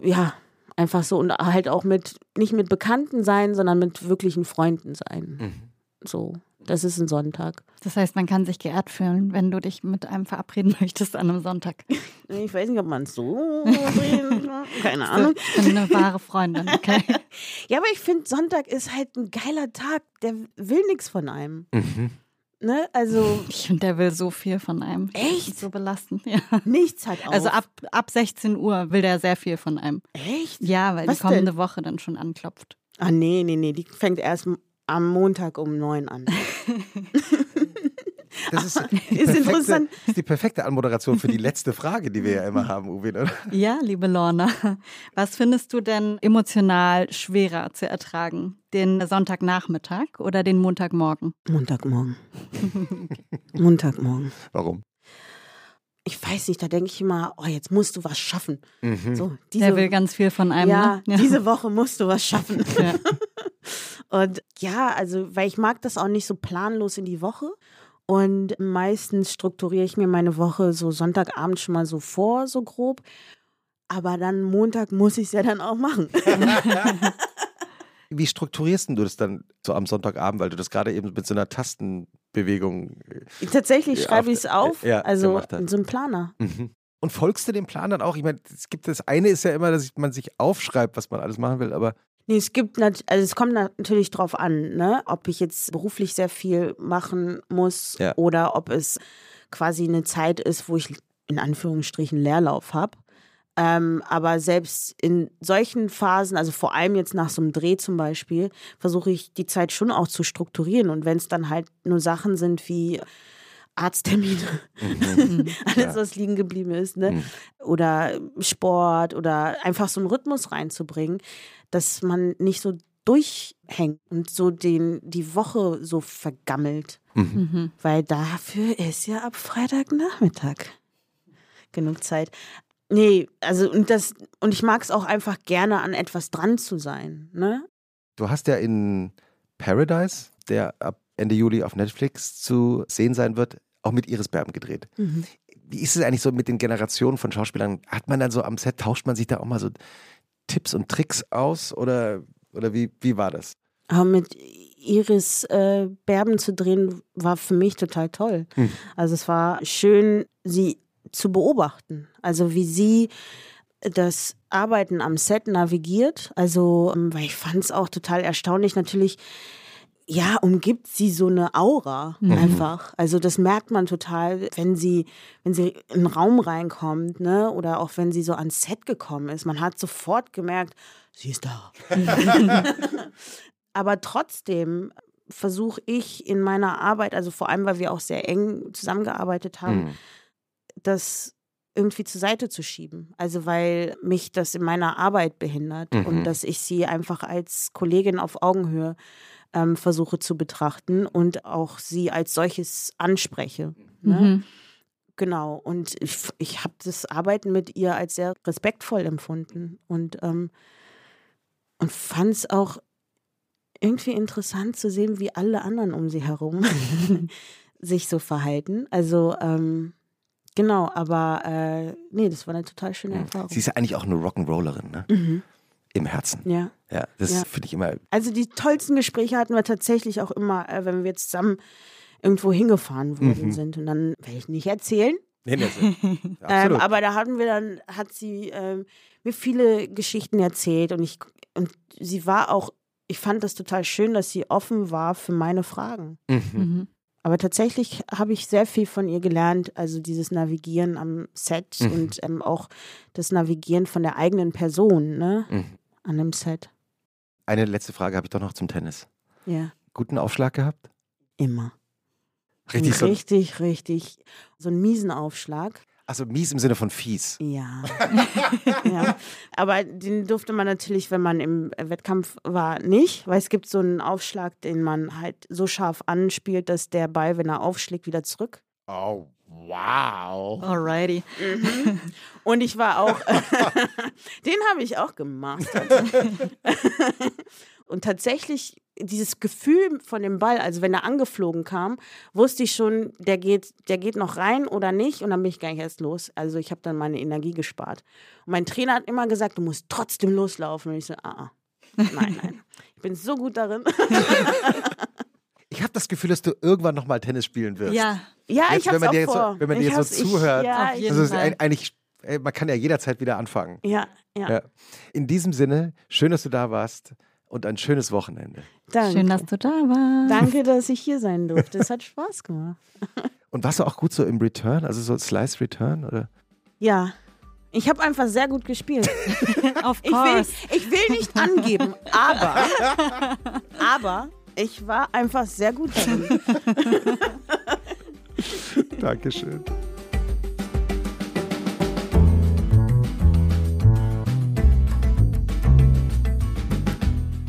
Ja, einfach so und halt auch mit, nicht mit Bekannten sein, sondern mit wirklichen Freunden sein. Mhm. So. Das ist ein Sonntag. Das heißt, man kann sich geehrt fühlen, wenn du dich mit einem verabreden möchtest an einem Sonntag. Ich weiß nicht, ob man es so sehen kann. Keine Ahnung. Ich bin eine wahre Freundin, okay? Ja, aber ich finde, Sonntag ist halt ein geiler Tag. Der will nichts von einem. Mhm. Ne? Also Ich finde, der will so viel von einem. Echt? So belastend, ja. nichts hat auf. Also ab, ab 16 Uhr will der sehr viel von einem. Echt? Ja, weil Was die kommende denn? Woche dann schon anklopft. Ah, nee, nee, nee. Die fängt erst am Montag um neun an. Das ist, die Ist perfekte, interessant. ist die perfekte Anmoderation für die letzte Frage, die wir ja immer haben, Uwe, oder? Ja, liebe Lorna, was findest du denn emotional schwerer zu ertragen? Den Sonntagnachmittag oder den Montagmorgen? Montagmorgen. Montagmorgen. Warum? Ich weiß nicht, da denke ich immer, oh, jetzt musst du was schaffen. Mhm. So, diese, Der will ganz viel von einem, ja, ne? diese Woche musst du was schaffen. Ja. Und ja, also, weil ich mag das auch nicht so planlos in die Woche. Und meistens strukturiere ich mir meine Woche so Sonntagabend schon mal so vor, so grob. Aber dann Montag muss ich es ja dann auch machen. Wie strukturierst du das dann so am Sonntagabend, weil du das gerade eben mit so einer Tastenbewegung. äh, Tatsächlich schreibe ich es auf, ja, also in so einem Planer. Mhm. Und folgst du dem Plan dann auch? Ich meine, es gibt das eine ist ja immer, dass man sich aufschreibt, was man alles machen will, aber Nee, es gibt also es kommt natürlich drauf an, ne, ob ich jetzt beruflich sehr viel machen muss Ja. oder ob es quasi eine Zeit ist, wo ich in Anführungsstrichen Leerlauf habe. Ähm, aber selbst in solchen Phasen, also vor allem jetzt nach so einem Dreh zum Beispiel, versuche ich die Zeit schon auch zu strukturieren. Und wenn es dann halt nur Sachen sind wie Arzttermine, alles, Ja. was liegen geblieben ist, ne? Mhm. Oder Sport oder einfach so einen Rhythmus reinzubringen, dass man nicht so durchhängt und so den, die Woche so vergammelt. Mhm. Weil dafür ist ja ab Freitagnachmittag genug Zeit. Nee, also und das, und ich mag es auch einfach gerne an etwas dran zu sein, ne? du hast ja in Paradise, der ab Ende Juli auf Netflix zu sehen sein wird, auch mit Iris Berben gedreht. Wie ist es eigentlich so mit den Generationen von Schauspielern? Hat man dann so am Set, tauscht man sich da auch mal so Tipps und Tricks aus oder, oder wie, wie war das? Aber mit Iris äh, Berben zu drehen, war für mich total toll. Hm. Also es war schön, sie zu beobachten. Also wie sie das Arbeiten am Set navigiert. Also, ähm, weil ich fand es auch total erstaunlich. Natürlich, ja, umgibt sie so eine Aura einfach. Also das merkt man total, wenn sie, wenn sie in einen Raum reinkommt, ne? Oder auch wenn sie so ans Set gekommen ist. Man hat sofort gemerkt, sie ist da. Aber trotzdem versuche ich in meiner Arbeit, also vor allem, weil wir auch sehr eng zusammengearbeitet haben, Hm. das irgendwie zur Seite zu schieben. Also weil mich das in meiner Arbeit behindert Mhm. und dass ich sie einfach als Kollegin auf Augenhöhe ähm, versuche zu betrachten und auch sie als solches anspreche. Ne? Mhm. Genau. Und ich, ich habe das Arbeiten mit ihr als sehr respektvoll empfunden und, ähm, und fand es auch irgendwie interessant zu sehen, wie alle anderen um sie herum sich so verhalten. Also, ähm, genau, aber äh, nee, das war eine total schöne Erfahrung. Sie ist ja eigentlich auch eine Rock'n'Rollerin, ne? Mhm. Im Herzen. Ja. Ja, das Ja. finde ich immer. Also die tollsten Gespräche hatten wir tatsächlich auch immer, äh, wenn wir zusammen irgendwo hingefahren worden Mhm. sind. Und dann werde ich nicht erzählen. Nee, nee, Ähm, aber da hatten wir dann, hat sie ähm, mir viele Geschichten erzählt und ich und sie war auch, ich fand das total schön, dass sie offen war für meine Fragen. mhm. Mhm. Aber tatsächlich habe ich sehr viel von ihr gelernt, also dieses Navigieren am Set Mhm. und ähm, auch das Navigieren von der eigenen Person, ne, Mhm. An dem Set. Eine letzte Frage habe ich doch noch zum Tennis. Ja, Guten Aufschlag gehabt? immer. Richtig so. richtig, richtig. So einen miesen Aufschlag. Also mies im Sinne von fies. Ja. ja. Aber den durfte man natürlich, wenn man im Wettkampf war, nicht, weil es gibt so einen Aufschlag, den man halt so scharf anspielt, dass der Ball, wenn er aufschlägt, wieder zurück. Oh, wow. Alrighty. Und ich war auch, den habe ich auch gemacht. Und tatsächlich dieses Gefühl von dem Ball, also wenn er angeflogen kam, wusste ich schon, der geht, der geht noch rein oder nicht. Und dann bin ich gar nicht erst los. Also ich habe dann meine Energie gespart. Und mein Trainer hat immer gesagt, du musst trotzdem loslaufen. Und ich so, ah, ah. nein, nein. Ich bin so gut darin. Ich ich habe das Gefühl, dass du irgendwann nochmal Tennis spielen wirst. Ja, Ja, Jetzt, ich man auch dir jetzt, vor. so, wenn man ich dir jetzt so ich- zuhört, ja, Auf ich, also ein- eigentlich, ey, man kann ja jederzeit wieder anfangen. ja, ja, Ja. In diesem Sinne, schön, dass du da warst und ein schönes Wochenende. Danke. schön, dass du da warst. Danke, dass ich hier sein durfte. Es hat Spaß gemacht. Und warst du auch gut so im Return, also so Slice Return? Oder? Ja. Ich habe einfach sehr gut gespielt. Of Ich will, course. ich will nicht angeben, aber, aber ich war einfach sehr gut darin. Dankeschön.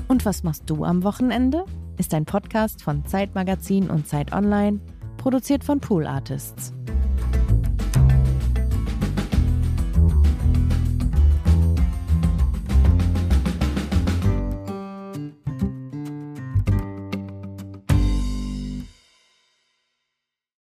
Und was machst du am Wochenende? Ist ein Podcast von Zeitmagazin und Zeit Online, produziert von Pool Artists.